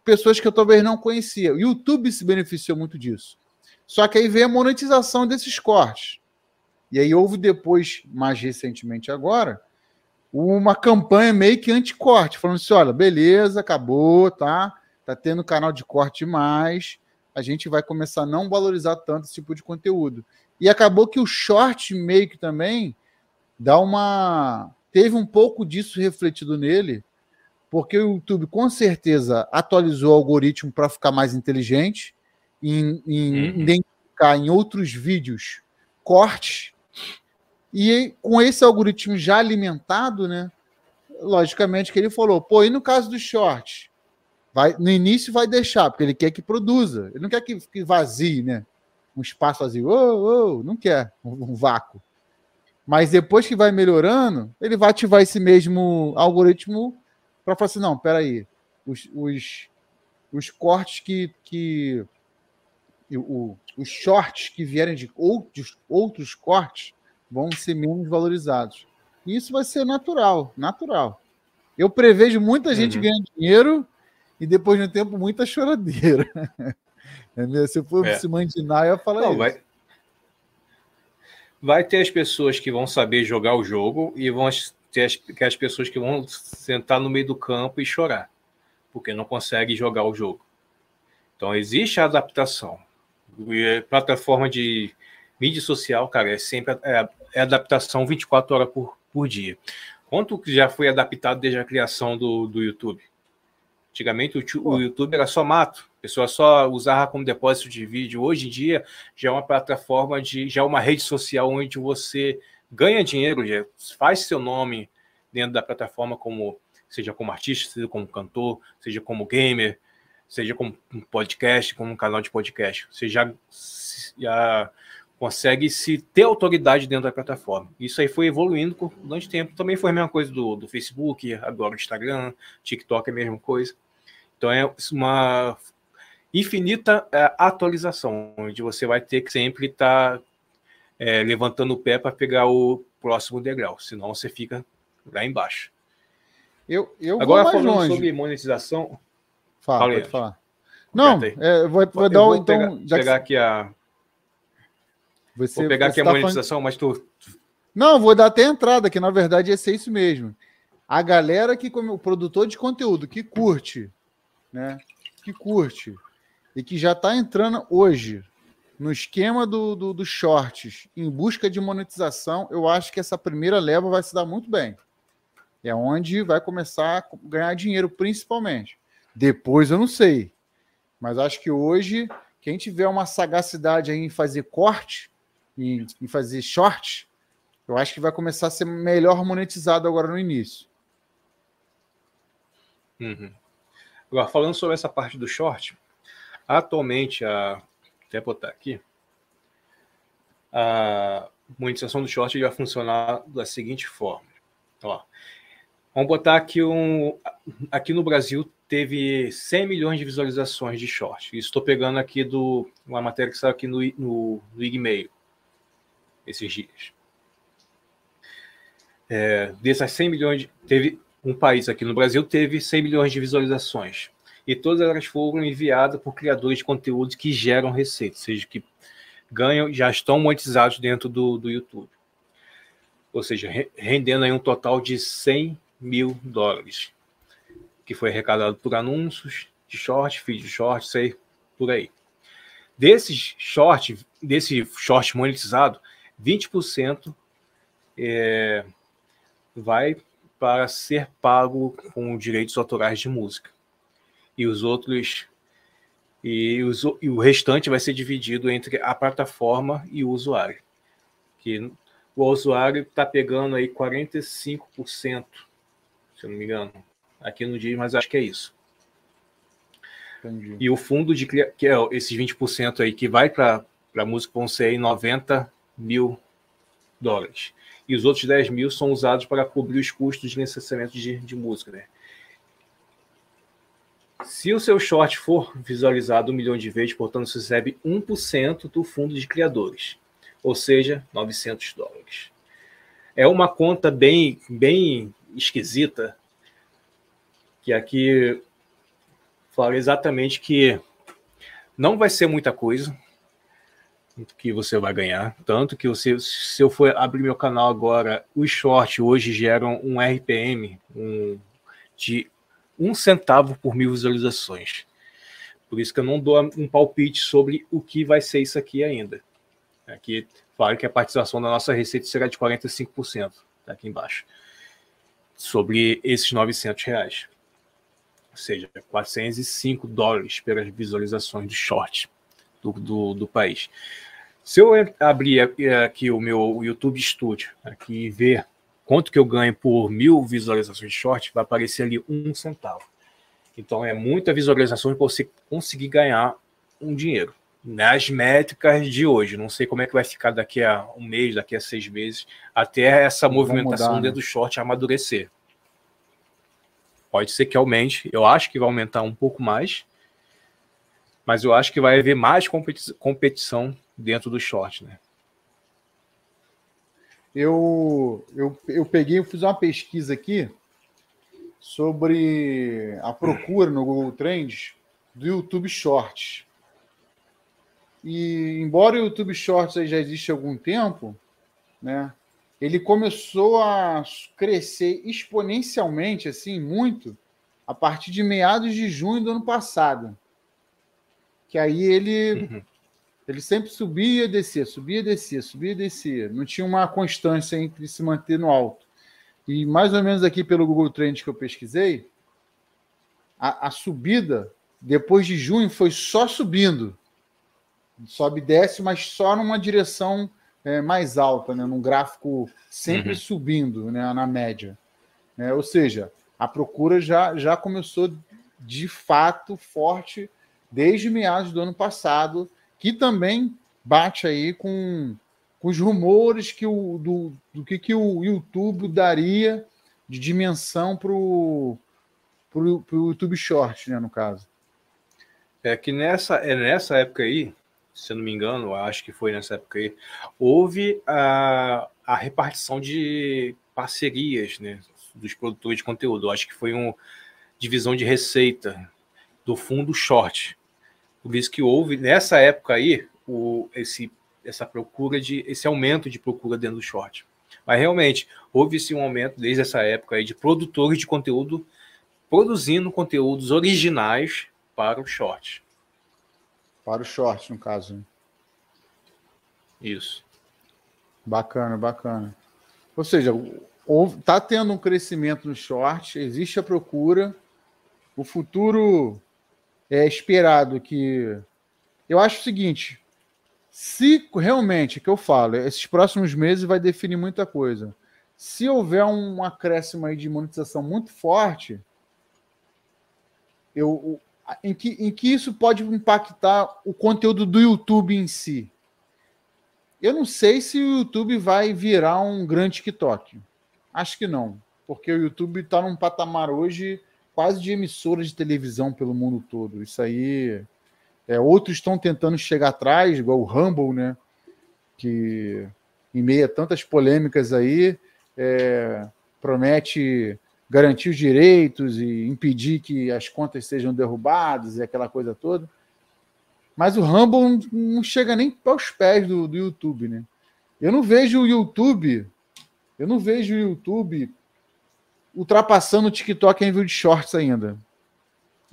Pessoas que eu talvez não conhecia. O YouTube se beneficiou muito disso. Só que aí veio a monetização desses cortes. E aí houve depois, mais recentemente agora, uma campanha meio que anti-corte, falando assim: olha, beleza, acabou, tá? Tá tendo canal de corte mais. A gente vai começar a não valorizar tanto esse tipo de conteúdo. E acabou que o short meio que também dá uma. Teve um pouco disso refletido nele, porque o YouTube com certeza atualizou o algoritmo para ficar mais inteligente, em, em uhum. identificar em outros vídeos cortes. E com esse algoritmo já alimentado, né? Logicamente que ele falou, pô, e no caso dos shorts? Vai, no início vai deixar, porque ele quer que produza. Ele não quer que fique vazio, né? Um espaço vazio. Oh, oh, não quer um, um vácuo. Mas depois que vai melhorando, ele vai ativar esse mesmo algoritmo para falar assim: não, peraí, os, os, os cortes que. que o, os shorts que vierem de outros, outros cortes vão ser menos valorizados. E isso vai ser natural, natural. Eu prevejo muita gente uhum. ganhando dinheiro e depois de um tempo muita choradeira. Se eu for é. se imaginar, eu ia falar Não, isso. Vai, vai ter as pessoas que vão saber jogar o jogo e vão ter as, que as pessoas que vão sentar no meio do campo e chorar, porque não conseguem jogar o jogo. Então existe a adaptação. E a plataforma de mídia social, cara, é sempre é, é adaptação 24 horas por, por dia. Quanto que já foi adaptado desde a criação do, do YouTube? Antigamente o, o YouTube era só mato, a pessoa só usava como depósito de vídeo. Hoje em dia já é uma plataforma de, já é uma rede social onde você ganha dinheiro, faz seu nome dentro da plataforma como seja como artista, seja como cantor, seja como gamer, seja como um podcast, como um canal de podcast. Você já, já consegue se ter autoridade dentro da plataforma. Isso aí foi evoluindo durante tempo. Também foi a mesma coisa do, do Facebook, agora o Instagram, TikTok é a mesma coisa. Então é uma infinita é, atualização, onde você vai ter que sempre estar tá, é, levantando o pé para pegar o próximo degrau, senão você fica lá embaixo. Eu, eu Agora falando longe. sobre monetização. Fala, Fala pode falar. Não, é, vou, vou dar vou então. Pegar, pegar aqui a. Você, vou pegar aqui a tá monetização, falando... mas tu. Não, vou dar até a entrada, que na verdade ia ser isso mesmo. A galera que, como o produtor de conteúdo, que curte né, que curte e que já está entrando hoje no esquema do, do, dos shorts em busca de monetização, eu acho que essa primeira leva vai se dar muito bem. É onde vai começar a ganhar dinheiro, principalmente. Depois eu não sei. Mas acho que hoje, quem tiver uma sagacidade em fazer corte, em, em fazer short, eu acho que vai começar a ser melhor monetizado agora no início. Uhum. Agora, falando sobre essa parte do short, atualmente, a, até botar aqui, a monetização do short vai funcionar da seguinte forma. Ó, vamos botar aqui um. Aqui no Brasil teve 100 milhões de visualizações de short. Estou pegando aqui do uma matéria que saiu aqui no, no, no Igmail esses dias. É, dessas 100 milhões, de, teve um país aqui no Brasil teve 100 milhões de visualizações. E todas elas foram enviadas por criadores de conteúdo que geram receita, ou seja, que ganham, já estão monetizados dentro do, do YouTube. Ou seja, rendendo aí um total de 100 mil dólares, que foi arrecadado por anúncios de short, de short, sei, por aí. Desses short, desse short monetizado, 20% é, vai para ser pago com direitos autorais de música. E os outros e, os, e o restante vai ser dividido entre a plataforma e o usuário. Que o usuário está pegando aí 45%, se eu não me engano. Aqui não diz, mas acho que é isso. Entendi. E o fundo de que é esses 20% aí que vai para a música vão ser aí 90 mil dólares. E os outros 10 mil são usados para cobrir os custos de licenciamento de, de música. Né? Se o seu short for visualizado um milhão de vezes, portanto, você recebe 1% do fundo de criadores, ou seja, 900 dólares. É uma conta bem, bem esquisita, que aqui fala exatamente que não vai ser muita coisa que você vai ganhar. Tanto que você, se eu for abrir meu canal agora, os shorts hoje geram um RPM um, de um centavo por mil visualizações. Por isso que eu não dou um palpite sobre o que vai ser isso aqui ainda. Aqui fala que a participação da nossa receita será de 45%, tá aqui embaixo, sobre esses 900 reais ou seja, 405 dólares pelas visualizações de short do, do, do país. Se eu abrir aqui o meu YouTube Studio aqui e ver quanto que eu ganho por mil visualizações de short, vai aparecer ali um centavo. Então é muita visualização para você conseguir ganhar um dinheiro. Nas métricas de hoje, não sei como é que vai ficar daqui a um mês, daqui a seis meses, até essa movimentação mudar, né? dentro do short amadurecer. Pode ser que aumente. Eu acho que vai aumentar um pouco mais. Mas eu acho que vai haver mais competi competição dentro do short, né? Eu, eu, eu peguei e fiz uma pesquisa aqui sobre a procura no Google Trends do YouTube Shorts. E embora o YouTube Shorts já existe há algum tempo, né? ele começou a crescer exponencialmente, assim, muito, a partir de meados de junho do ano passado. Que aí ele, uhum. Ele sempre subia e descia, subia e descia, subia e descia. Não tinha uma constância entre se manter no alto. E mais ou menos aqui pelo Google Trends que eu pesquisei, a, a subida depois de junho foi só subindo. Sobe e desce, mas só numa direção é, mais alta, né, num gráfico sempre uhum. subindo né, na média. É, ou seja, a procura já, já começou de fato forte desde meados do ano passado, que também bate aí com, com os rumores que o, do, do que, que o YouTube daria de dimensão para o YouTube Short, né, no caso. É que nessa, é nessa época aí, se eu não me engano, acho que foi nessa época aí, houve a, a repartição de parcerias né, dos produtores de conteúdo. Acho que foi uma divisão de receita do fundo short. Por isso que houve, nessa época aí, o, esse, essa procura de esse aumento de procura dentro do short. Mas realmente houve-se um aumento desde essa época aí de produtores de conteúdo produzindo conteúdos originais para o short. Para o short, no caso. Né? Isso. Bacana, bacana. Ou seja, está tendo um crescimento no short, existe a procura. O futuro é esperado que. Eu acho o seguinte: se realmente, que eu falo, esses próximos meses vai definir muita coisa. Se houver um acréscimo aí de monetização muito forte, eu, em que, em que isso pode impactar o conteúdo do YouTube em si? Eu não sei se o YouTube vai virar um grande TikTok. Acho que não, porque o YouTube está num patamar hoje quase de emissora de televisão pelo mundo todo. Isso aí. É, outros estão tentando chegar atrás, igual o Rumble, né? Que em meio a tantas polêmicas aí, é, promete garantir os direitos e impedir que as contas sejam derrubadas e aquela coisa toda. Mas o Rumble não chega nem aos pés do, do YouTube, né? Eu não vejo o YouTube, eu não vejo o YouTube ultrapassando o TikTok em nível de shorts ainda.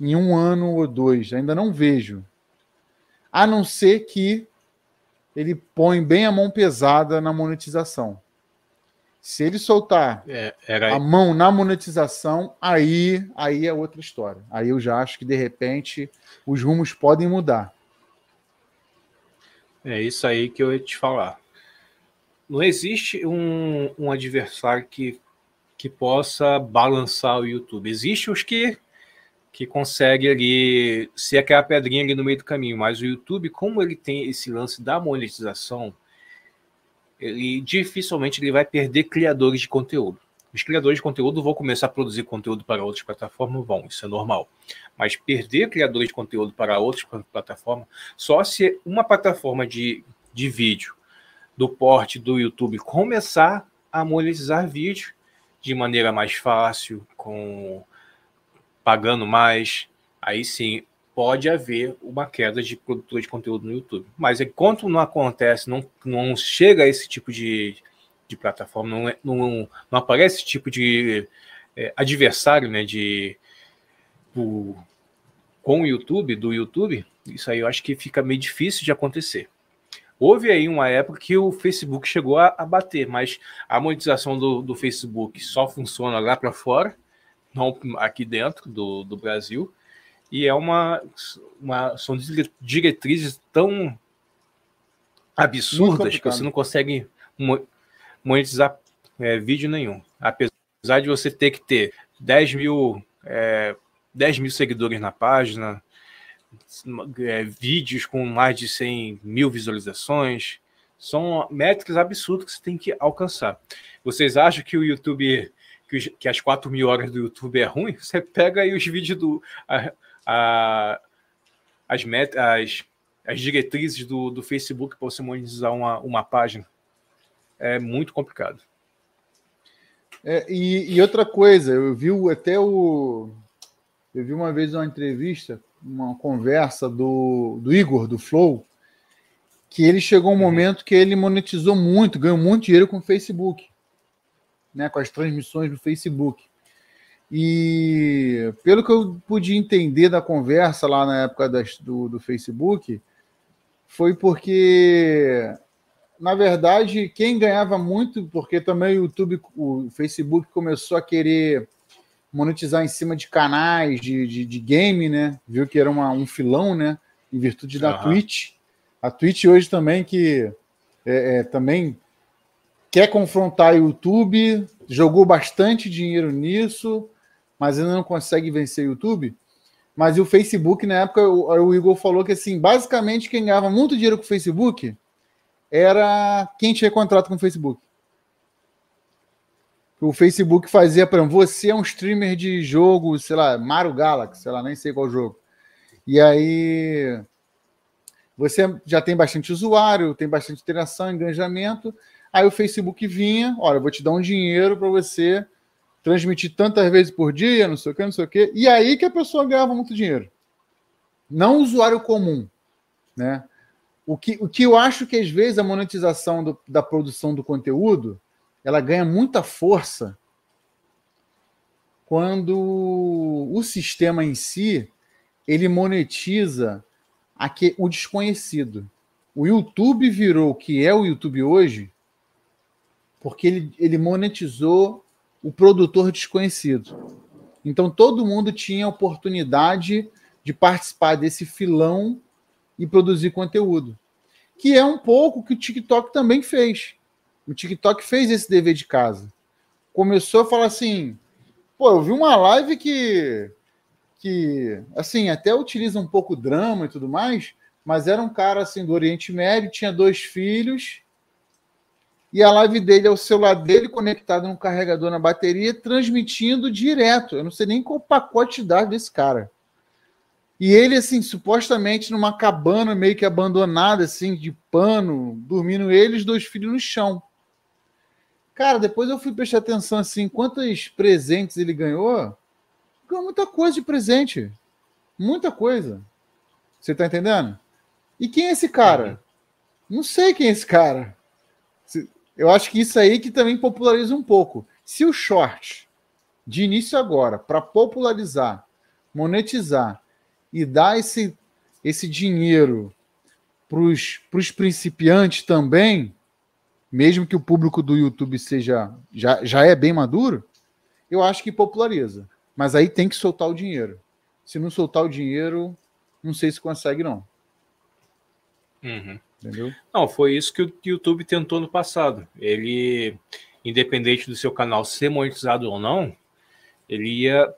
Em um ano ou dois, ainda não vejo. a não ser que ele põe bem a mão pesada na monetização. Se ele soltar é, a mão na monetização, aí, aí é outra história. Aí eu já acho que de repente os rumos podem mudar. É isso aí que eu ia te falar. Não existe um, um adversário que, que possa balançar o YouTube. Existem os que que consegue ali ser aquela pedrinha ali no meio do caminho, mas o YouTube, como ele tem esse lance da monetização, ele dificilmente ele vai perder criadores de conteúdo. Os criadores de conteúdo vão começar a produzir conteúdo para outras plataformas, vão, isso é normal. Mas perder criadores de conteúdo para outras plataformas, só se uma plataforma de, de vídeo do porte do YouTube começar a monetizar vídeo de maneira mais fácil, com pagando mais, aí sim pode haver uma queda de produtor de conteúdo no YouTube. Mas enquanto não acontece, não, não chega a esse tipo de, de plataforma, não, é, não, não aparece esse tipo de é, adversário né, de, do, com o YouTube, do YouTube, isso aí eu acho que fica meio difícil de acontecer. Houve aí uma época que o Facebook chegou a, a bater, mas a monetização do, do Facebook só funciona lá para fora, não aqui dentro do, do Brasil e é uma, uma são diretrizes tão absurdas que você não consegue monetizar é, vídeo nenhum. Apesar de você ter que ter 10 mil, é, 10 mil seguidores na página, é, vídeos com mais de 100 mil visualizações, são métricas absurdas que você tem que alcançar. Vocês acham que o YouTube, que, que as 4 mil horas do YouTube é ruim? Você pega aí os vídeos do. A, a, as, met, as, as diretrizes do, do Facebook para você monetizar uma, uma página. É muito complicado. É, e, e, outra coisa, eu vi até o. Eu vi uma vez uma entrevista, uma conversa do, do Igor, do Flow, que ele chegou um uhum. momento que ele monetizou muito, ganhou muito dinheiro com o Facebook, né, com as transmissões do Facebook. E pelo que eu pude entender da conversa lá na época das, do, do Facebook, foi porque, na verdade, quem ganhava muito, porque também o YouTube, o Facebook começou a querer monetizar em cima de canais de, de, de game, né? Viu que era uma, um filão, né? Em virtude da uhum. Twitch. A Twitch hoje também que é, é, também quer confrontar o YouTube, jogou bastante dinheiro nisso mas ainda não consegue vencer o YouTube. Mas o Facebook, na época, o, o Igor falou que assim, basicamente quem ganhava muito dinheiro com o Facebook era quem tinha contrato com o Facebook. O Facebook fazia, para você é um streamer de jogo, sei lá, Mario Galaxy, sei lá, nem sei qual jogo. E aí você já tem bastante usuário, tem bastante interação, engajamento. Aí o Facebook vinha, olha, vou te dar um dinheiro para você transmitir tantas vezes por dia, não sei o que, não sei o que. E aí que a pessoa ganhava muito dinheiro. Não usuário comum, né? O que, o que eu acho que às vezes a monetização do, da produção do conteúdo ela ganha muita força quando o sistema em si ele monetiza aqui, o desconhecido. O YouTube virou o que é o YouTube hoje porque ele, ele monetizou o produtor desconhecido. Então todo mundo tinha oportunidade de participar desse filão e produzir conteúdo. Que é um pouco que o TikTok também fez. O TikTok fez esse dever de casa. Começou a falar assim: pô, eu vi uma live que, que assim, até utiliza um pouco drama e tudo mais, mas era um cara assim do Oriente Médio, tinha dois filhos e a live dele é o celular dele conectado no carregador na bateria, transmitindo direto. Eu não sei nem qual pacote dá desse cara. E ele, assim, supostamente numa cabana meio que abandonada, assim, de pano, dormindo ele e os dois filhos no chão. Cara, depois eu fui prestar atenção, assim, quantos presentes ele ganhou. Ganhou muita coisa de presente. Muita coisa. Você tá entendendo? E quem é esse cara? Não sei quem é esse cara. Eu acho que isso aí que também populariza um pouco. Se o short, de início agora, para popularizar, monetizar e dar esse, esse dinheiro para os principiantes também, mesmo que o público do YouTube seja já, já é bem maduro, eu acho que populariza. Mas aí tem que soltar o dinheiro. Se não soltar o dinheiro, não sei se consegue, não. Uhum. Entendeu? Não, foi isso que o YouTube tentou no passado. Ele, independente do seu canal ser monetizado ou não, ele ia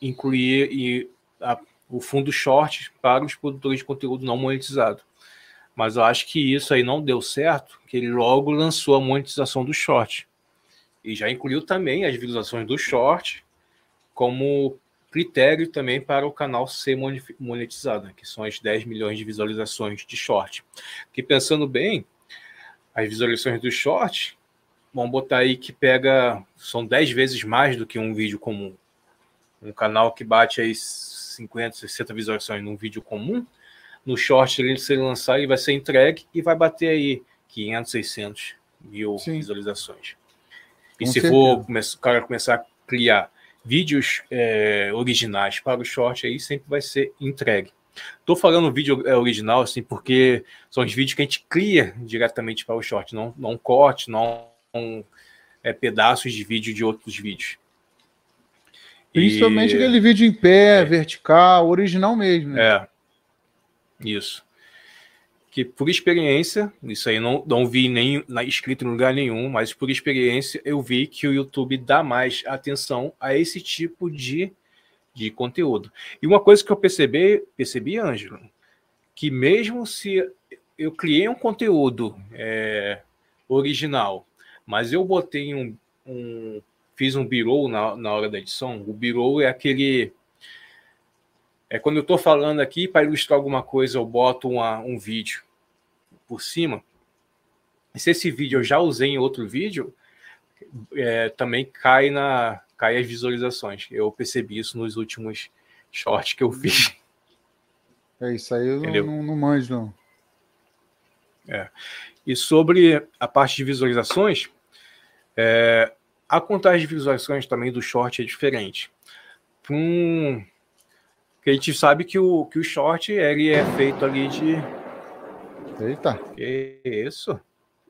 incluir e, a, o fundo short para os produtores de conteúdo não monetizado. Mas eu acho que isso aí não deu certo, que ele logo lançou a monetização do short. E já incluiu também as visualizações do short como critério também para o canal ser monetizado, né, que são as 10 milhões de visualizações de short. Que pensando bem, as visualizações do short, vamos botar aí que pega, são 10 vezes mais do que um vídeo comum. Um canal que bate aí 50, 60 visualizações num vídeo comum, no short ele se lançar, ele vai ser entregue e vai bater aí 500, 600 mil Sim. visualizações. E Com se certeza. for o cara começar a criar vídeos é, originais para o short, aí sempre vai ser entregue. Estou falando vídeo é, original, assim, porque são os vídeos que a gente cria diretamente para o short, não, não corte, não é, pedaços de vídeo de outros vídeos. Principalmente e... aquele vídeo em pé, é. vertical, original mesmo. Né? É. Isso. Que por experiência, isso aí não, não vi nem na, escrito em lugar nenhum, mas por experiência eu vi que o YouTube dá mais atenção a esse tipo de, de conteúdo. E uma coisa que eu percebi, percebi, Ângelo, que mesmo se eu criei um conteúdo é, original, mas eu botei um, um fiz um b-roll na, na hora da edição. O b-roll é aquele é quando eu estou falando aqui, para ilustrar alguma coisa, eu boto uma, um vídeo por cima. E se esse vídeo eu já usei em outro vídeo, é, também cai, na, cai as visualizações. Eu percebi isso nos últimos shorts que eu fiz. É isso aí, eu Entendeu? não, não manjo, não. É. E sobre a parte de visualizações, é, a contagem de visualizações também do short é diferente. Para um, porque a gente sabe que o, que o short ele é feito ali de. Eita! Que isso?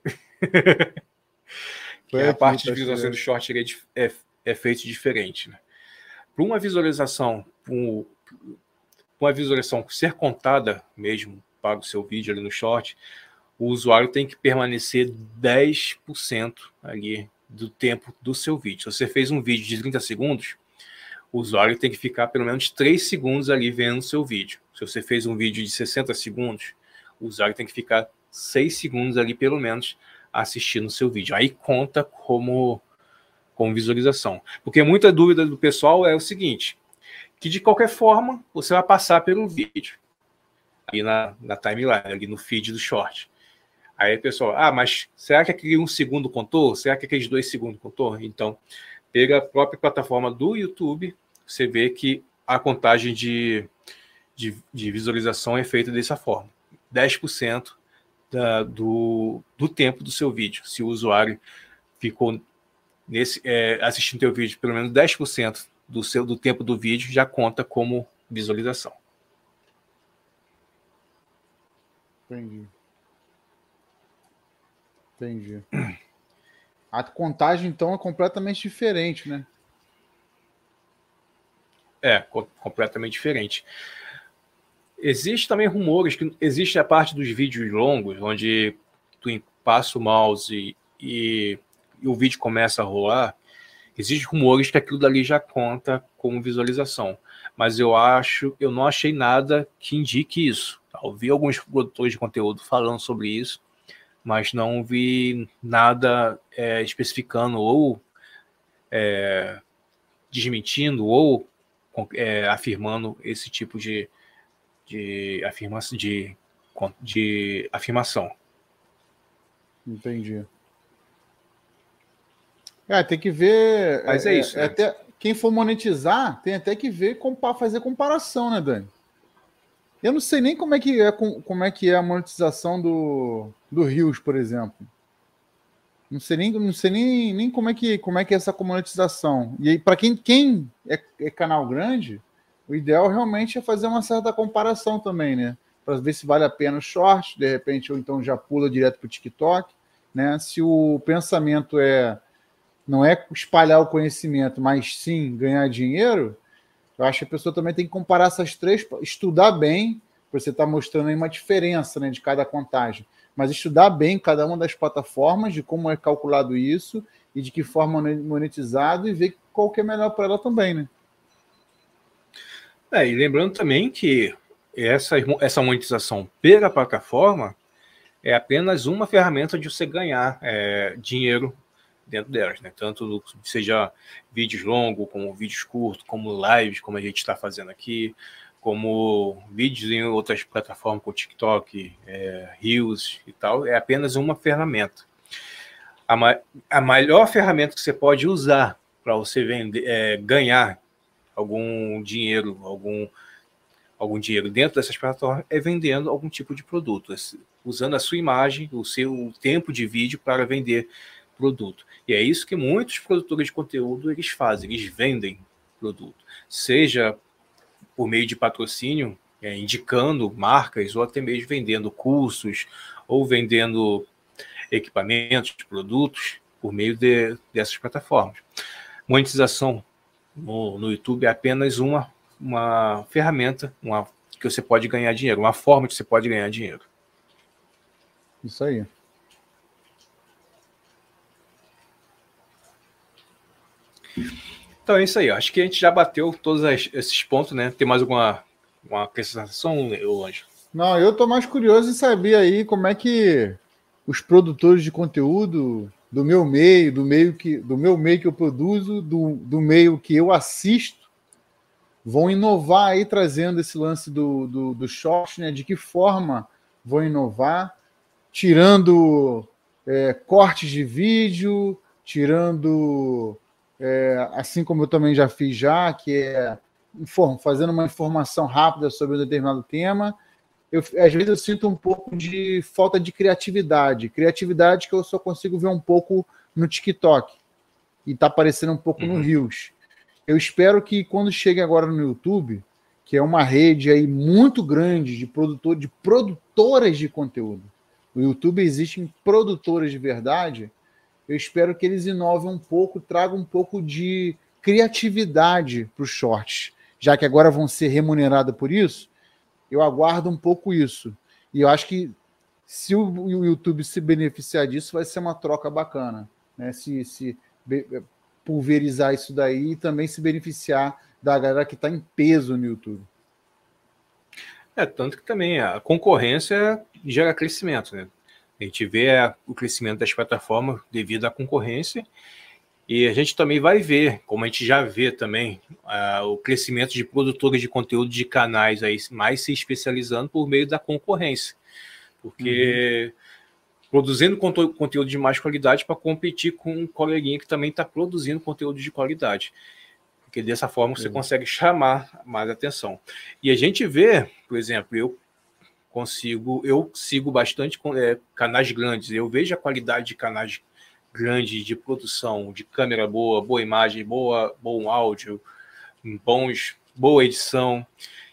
que a parte de visualização do short ele é, é, é feito diferente. Né? Para uma visualização, para uma visualização ser contada mesmo para o seu vídeo ali no short, o usuário tem que permanecer 10% ali do tempo do seu vídeo. Se você fez um vídeo de 30 segundos, o usuário tem que ficar pelo menos 3 segundos ali vendo o seu vídeo. Se você fez um vídeo de 60 segundos, o usuário tem que ficar 6 segundos ali pelo menos assistindo o seu vídeo. Aí conta como, como visualização. Porque muita dúvida do pessoal é o seguinte, que de qualquer forma você vai passar pelo vídeo. Ali na, na timeline, ali no feed do short. Aí o pessoal, ah, mas será que aquele um segundo contou? Será que aqueles dois segundos contou? Então, pela própria plataforma do YouTube, você vê que a contagem de, de, de visualização é feita dessa forma: 10% da, do, do tempo do seu vídeo. Se o usuário ficou nesse, é, assistindo teu vídeo pelo menos 10% do, seu, do tempo do vídeo, já conta como visualização. Entendi. Entendi. A contagem, então, é completamente diferente, né? É, completamente diferente. Existe também rumores que existe a parte dos vídeos longos, onde tu passa o mouse e, e o vídeo começa a rolar. Existem rumores que aquilo dali já conta como visualização. Mas eu acho, eu não achei nada que indique isso. Eu vi alguns produtores de conteúdo falando sobre isso, mas não vi nada é, especificando ou é, desmentindo ou é, afirmando esse tipo de, de, afirma, de, de afirmação. Entendi. É, tem que ver. Mas é, é isso. É, né? até, quem for monetizar tem até que ver para fazer comparação, né, Dani? Eu não sei nem como é que é, como é, que é a monetização do, do Rios, por exemplo. Não sei nem, não sei nem, nem como, é que, como é que é essa monetização. E aí, para quem, quem é, é, canal grande, o ideal realmente é fazer uma certa comparação também, né? para ver se vale a pena o short, de repente, ou então já pula direto para o TikTok. Né? Se o pensamento é não é espalhar o conhecimento, mas sim ganhar dinheiro, eu acho que a pessoa também tem que comparar essas três, estudar bem, você estar tá mostrando aí uma diferença né, de cada contagem, mas estudar bem cada uma das plataformas, de como é calculado isso e de que forma é monetizado e ver qual que é melhor para ela também, né? É, e lembrando também que essa, essa monetização pela plataforma é apenas uma ferramenta de você ganhar é, dinheiro dentro delas, né? Tanto seja vídeos longos, como vídeos curtos, como lives, como a gente está fazendo aqui, como vídeos em outras plataformas, como TikTok, é, Reels e tal, é apenas uma ferramenta. A, ma a maior ferramenta que você pode usar para você vender, é, ganhar algum dinheiro, algum algum dinheiro dentro dessas plataformas é vendendo algum tipo de produto, usando a sua imagem, o seu tempo de vídeo para vender produto. E é isso que muitos produtores de conteúdo eles fazem, eles vendem produto, seja por meio de patrocínio, é, indicando marcas ou até mesmo vendendo cursos ou vendendo equipamentos, produtos por meio de, dessas plataformas. Monetização no, no YouTube é apenas uma, uma ferramenta uma, que você pode ganhar dinheiro, uma forma que você pode ganhar dinheiro. Isso aí. Então é isso aí. Acho que a gente já bateu todos esses pontos, né? Tem mais alguma uma acrescentação, Anjo? Não, eu tô mais curioso em saber aí como é que os produtores de conteúdo do meu meio, do meio que, do meu meio que eu produzo, do, do meio que eu assisto, vão inovar aí trazendo esse lance do, do, do short, né? De que forma vão inovar, tirando é, cortes de vídeo, tirando é, assim como eu também já fiz já, que é fazendo uma informação rápida sobre um determinado tema. Eu, às vezes eu sinto um pouco de falta de criatividade. Criatividade que eu só consigo ver um pouco no TikTok. E está aparecendo um pouco uhum. no Reels. Eu espero que quando chegue agora no YouTube, que é uma rede aí muito grande de produtor, de produtoras de conteúdo. No YouTube existem produtoras de verdade eu espero que eles inovem um pouco, tragam um pouco de criatividade para os shorts, já que agora vão ser remunerados por isso. Eu aguardo um pouco isso. E eu acho que se o YouTube se beneficiar disso, vai ser uma troca bacana. Né? Se, se pulverizar isso daí e também se beneficiar da galera que está em peso no YouTube. É, tanto que também a concorrência gera crescimento, né? A gente vê o crescimento das plataformas devido à concorrência e a gente também vai ver, como a gente já vê também, uh, o crescimento de produtores de conteúdo de canais aí mais se especializando por meio da concorrência. Porque uhum. produzindo conteúdo de mais qualidade para competir com um coleguinha que também está produzindo conteúdo de qualidade. Porque dessa forma você uhum. consegue chamar mais atenção. E a gente vê, por exemplo, eu consigo, eu sigo bastante é, canais grandes, eu vejo a qualidade de canais grandes de produção, de câmera boa, boa imagem, boa, bom áudio, bons, boa edição.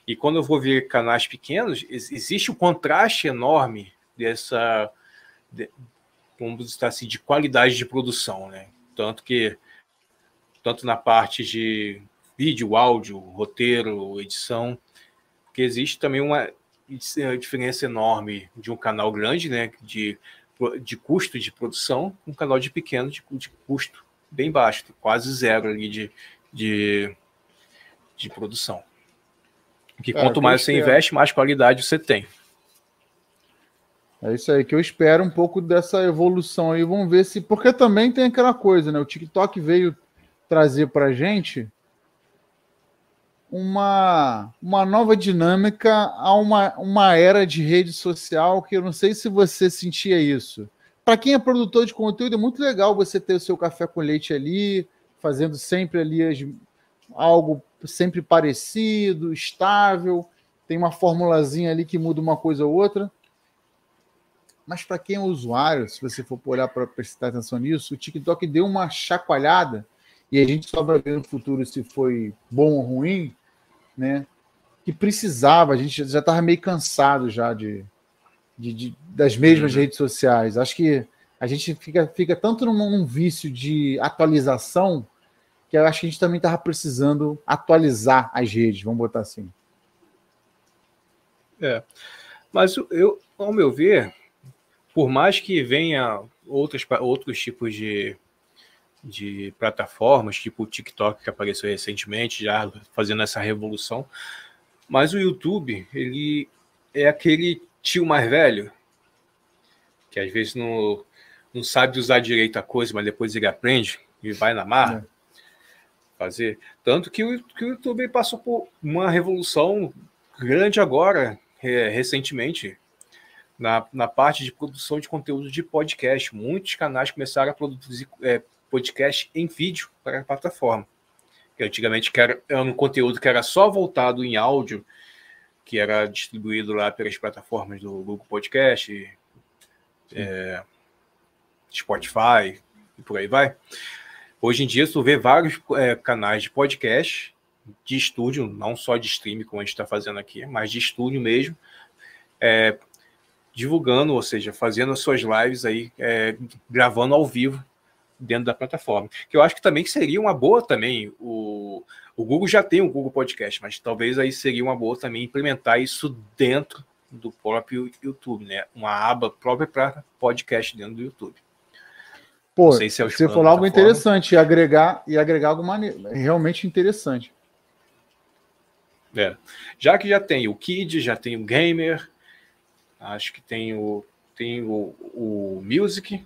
E quando eu vou ver canais pequenos, existe um contraste enorme dessa, de, como está assim, de qualidade de produção, né? Tanto que tanto na parte de vídeo, áudio, roteiro, edição, que existe também uma diferença enorme de um canal grande, né, de, de custo de produção, um canal de pequeno de, de custo bem baixo, quase zero ali de, de, de produção. Que quanto mais você investe, mais qualidade você tem. É isso aí que eu espero um pouco dessa evolução aí. Vamos ver se. Porque também tem aquela coisa, né? O TikTok veio trazer para gente uma, uma nova dinâmica a uma, uma era de rede social que eu não sei se você sentia isso. Para quem é produtor de conteúdo, é muito legal você ter o seu café com leite ali, fazendo sempre ali as, algo sempre parecido, estável, tem uma formulazinha ali que muda uma coisa ou outra. Mas para quem é usuário, se você for olhar para prestar atenção nisso, o TikTok deu uma chacoalhada e a gente só vai ver no futuro se foi bom ou ruim, né? que precisava. A gente já estava meio cansado já de, de, de das mesmas uhum. redes sociais. Acho que a gente fica, fica tanto num, num vício de atualização que eu acho que a gente também estava precisando atualizar as redes, vamos botar assim. É. Mas eu, ao meu ver, por mais que venha outros, outros tipos de, de plataformas, tipo o TikTok que apareceu recentemente, já fazendo essa revolução, mas o YouTube, ele é aquele tio mais velho que às vezes não, não sabe usar direito a coisa, mas depois ele aprende e vai na marra. É fazer. Tanto que o, que o YouTube passou por uma revolução grande agora, é, recentemente, na, na parte de produção de conteúdo de podcast. Muitos canais começaram a produzir é, podcast em vídeo para a plataforma. Que antigamente era, um conteúdo que era só voltado em áudio, que era distribuído lá pelas plataformas do Google Podcast, é, Spotify e por aí vai. Hoje em dia, tu vê vários é, canais de podcast, de estúdio, não só de streaming, como a gente está fazendo aqui, mas de estúdio mesmo, é, divulgando, ou seja, fazendo as suas lives aí, é, gravando ao vivo dentro da plataforma. Que eu acho que também seria uma boa também. O, o Google já tem o Google Podcast, mas talvez aí seria uma boa também implementar isso dentro do próprio YouTube, né? Uma aba própria para podcast dentro do YouTube. Pô, se é você falou algo interessante e agregar e agregar algo maneiro, realmente interessante. É. Já que já tem o Kid, já tem o Gamer, acho que tem o tem o, o Music,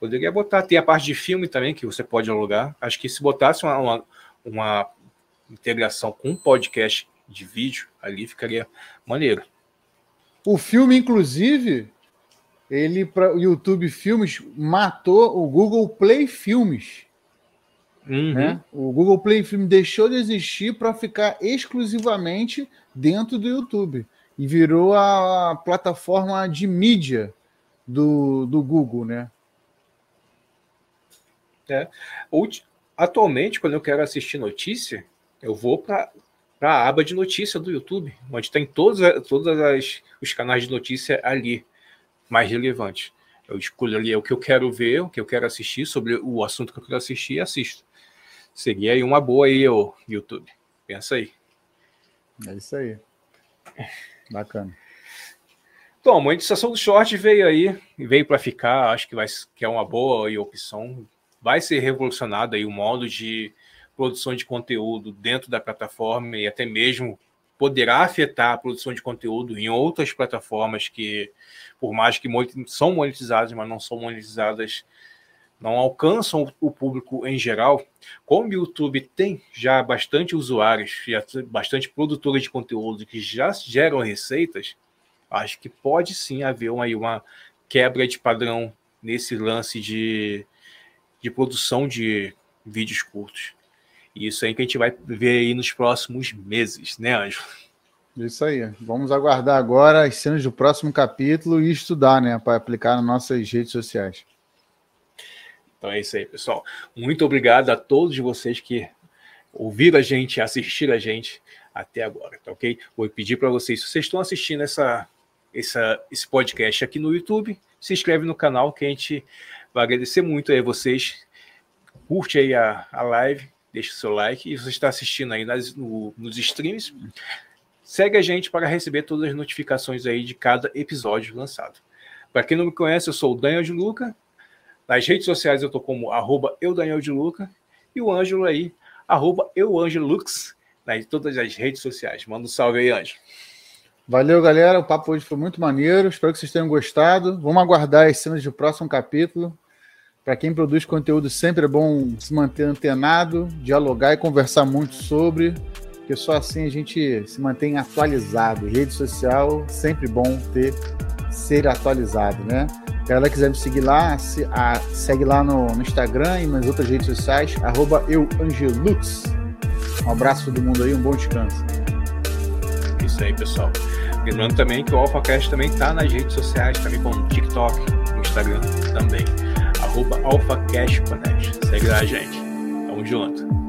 poderia botar. Tem a parte de filme também que você pode alugar. Acho que se botasse uma, uma, uma integração com um podcast de vídeo ali ficaria maneiro. O filme, inclusive, ele para o YouTube Filmes matou o Google Play Filmes. Uhum. Né? O Google Play Filmes deixou de existir para ficar exclusivamente dentro do YouTube e virou a plataforma de mídia do, do Google, né? É. Atualmente, quando eu quero assistir notícia, eu vou para a aba de notícia do YouTube, onde tem todos, todos os canais de notícia ali mais relevantes. Eu escolho ali o que eu quero ver, o que eu quero assistir, sobre o assunto que eu quero assistir e assisto. Seria aí uma boa aí, o YouTube. Pensa aí. É isso aí. Bacana. Então, a monetização do short veio aí, veio para ficar, acho que, vai, que é uma boa opção. Vai ser revolucionado aí o modo de produção de conteúdo dentro da plataforma e até mesmo poderá afetar a produção de conteúdo em outras plataformas que, por mais que são monetizadas, mas não são monetizadas, não alcançam o público em geral. Como o YouTube tem já bastante usuários, já bastante produtores de conteúdo que já geram receitas, acho que pode sim haver uma, uma quebra de padrão nesse lance de, de produção de vídeos curtos. Isso aí que a gente vai ver aí nos próximos meses, né, Anjo? Isso aí. Vamos aguardar agora as cenas do próximo capítulo e estudar, né, para aplicar nas nossas redes sociais. Então é isso aí, pessoal. Muito obrigado a todos vocês que ouviram a gente, assistiram a gente até agora, tá ok? Vou pedir para vocês, se vocês estão assistindo essa, essa, esse podcast aqui no YouTube, se inscreve no canal que a gente vai agradecer muito aí vocês. Curte aí a, a live, deixa o seu like. E você está assistindo aí nas, no, nos streams, segue a gente para receber todas as notificações aí de cada episódio lançado. Para quem não me conhece, eu sou o Daniel de Luca. Nas redes sociais eu tô como arroba eudaniel de Luca. E o Ângelo aí, arroba euangelux, nas todas as redes sociais. Manda um salve aí, Ângelo. Valeu, galera. O papo hoje foi muito maneiro. Espero que vocês tenham gostado. Vamos aguardar as cenas do próximo capítulo. Para quem produz conteúdo, sempre é bom se manter antenado, dialogar e conversar muito sobre, porque só assim a gente se mantém atualizado. Rede social, sempre bom ter ser atualizado, né? Se ela quiser me seguir lá, se, a, segue lá no, no, Instagram e nas outras redes sociais, arroba euangelux. Um abraço a todo mundo aí, um bom descanso. Isso aí, pessoal. Lembrando também que o AlphaCast também está nas redes sociais, também como TikTok, Instagram também arroba AlphaCashConnect. Segue lá, gente. Tamo junto.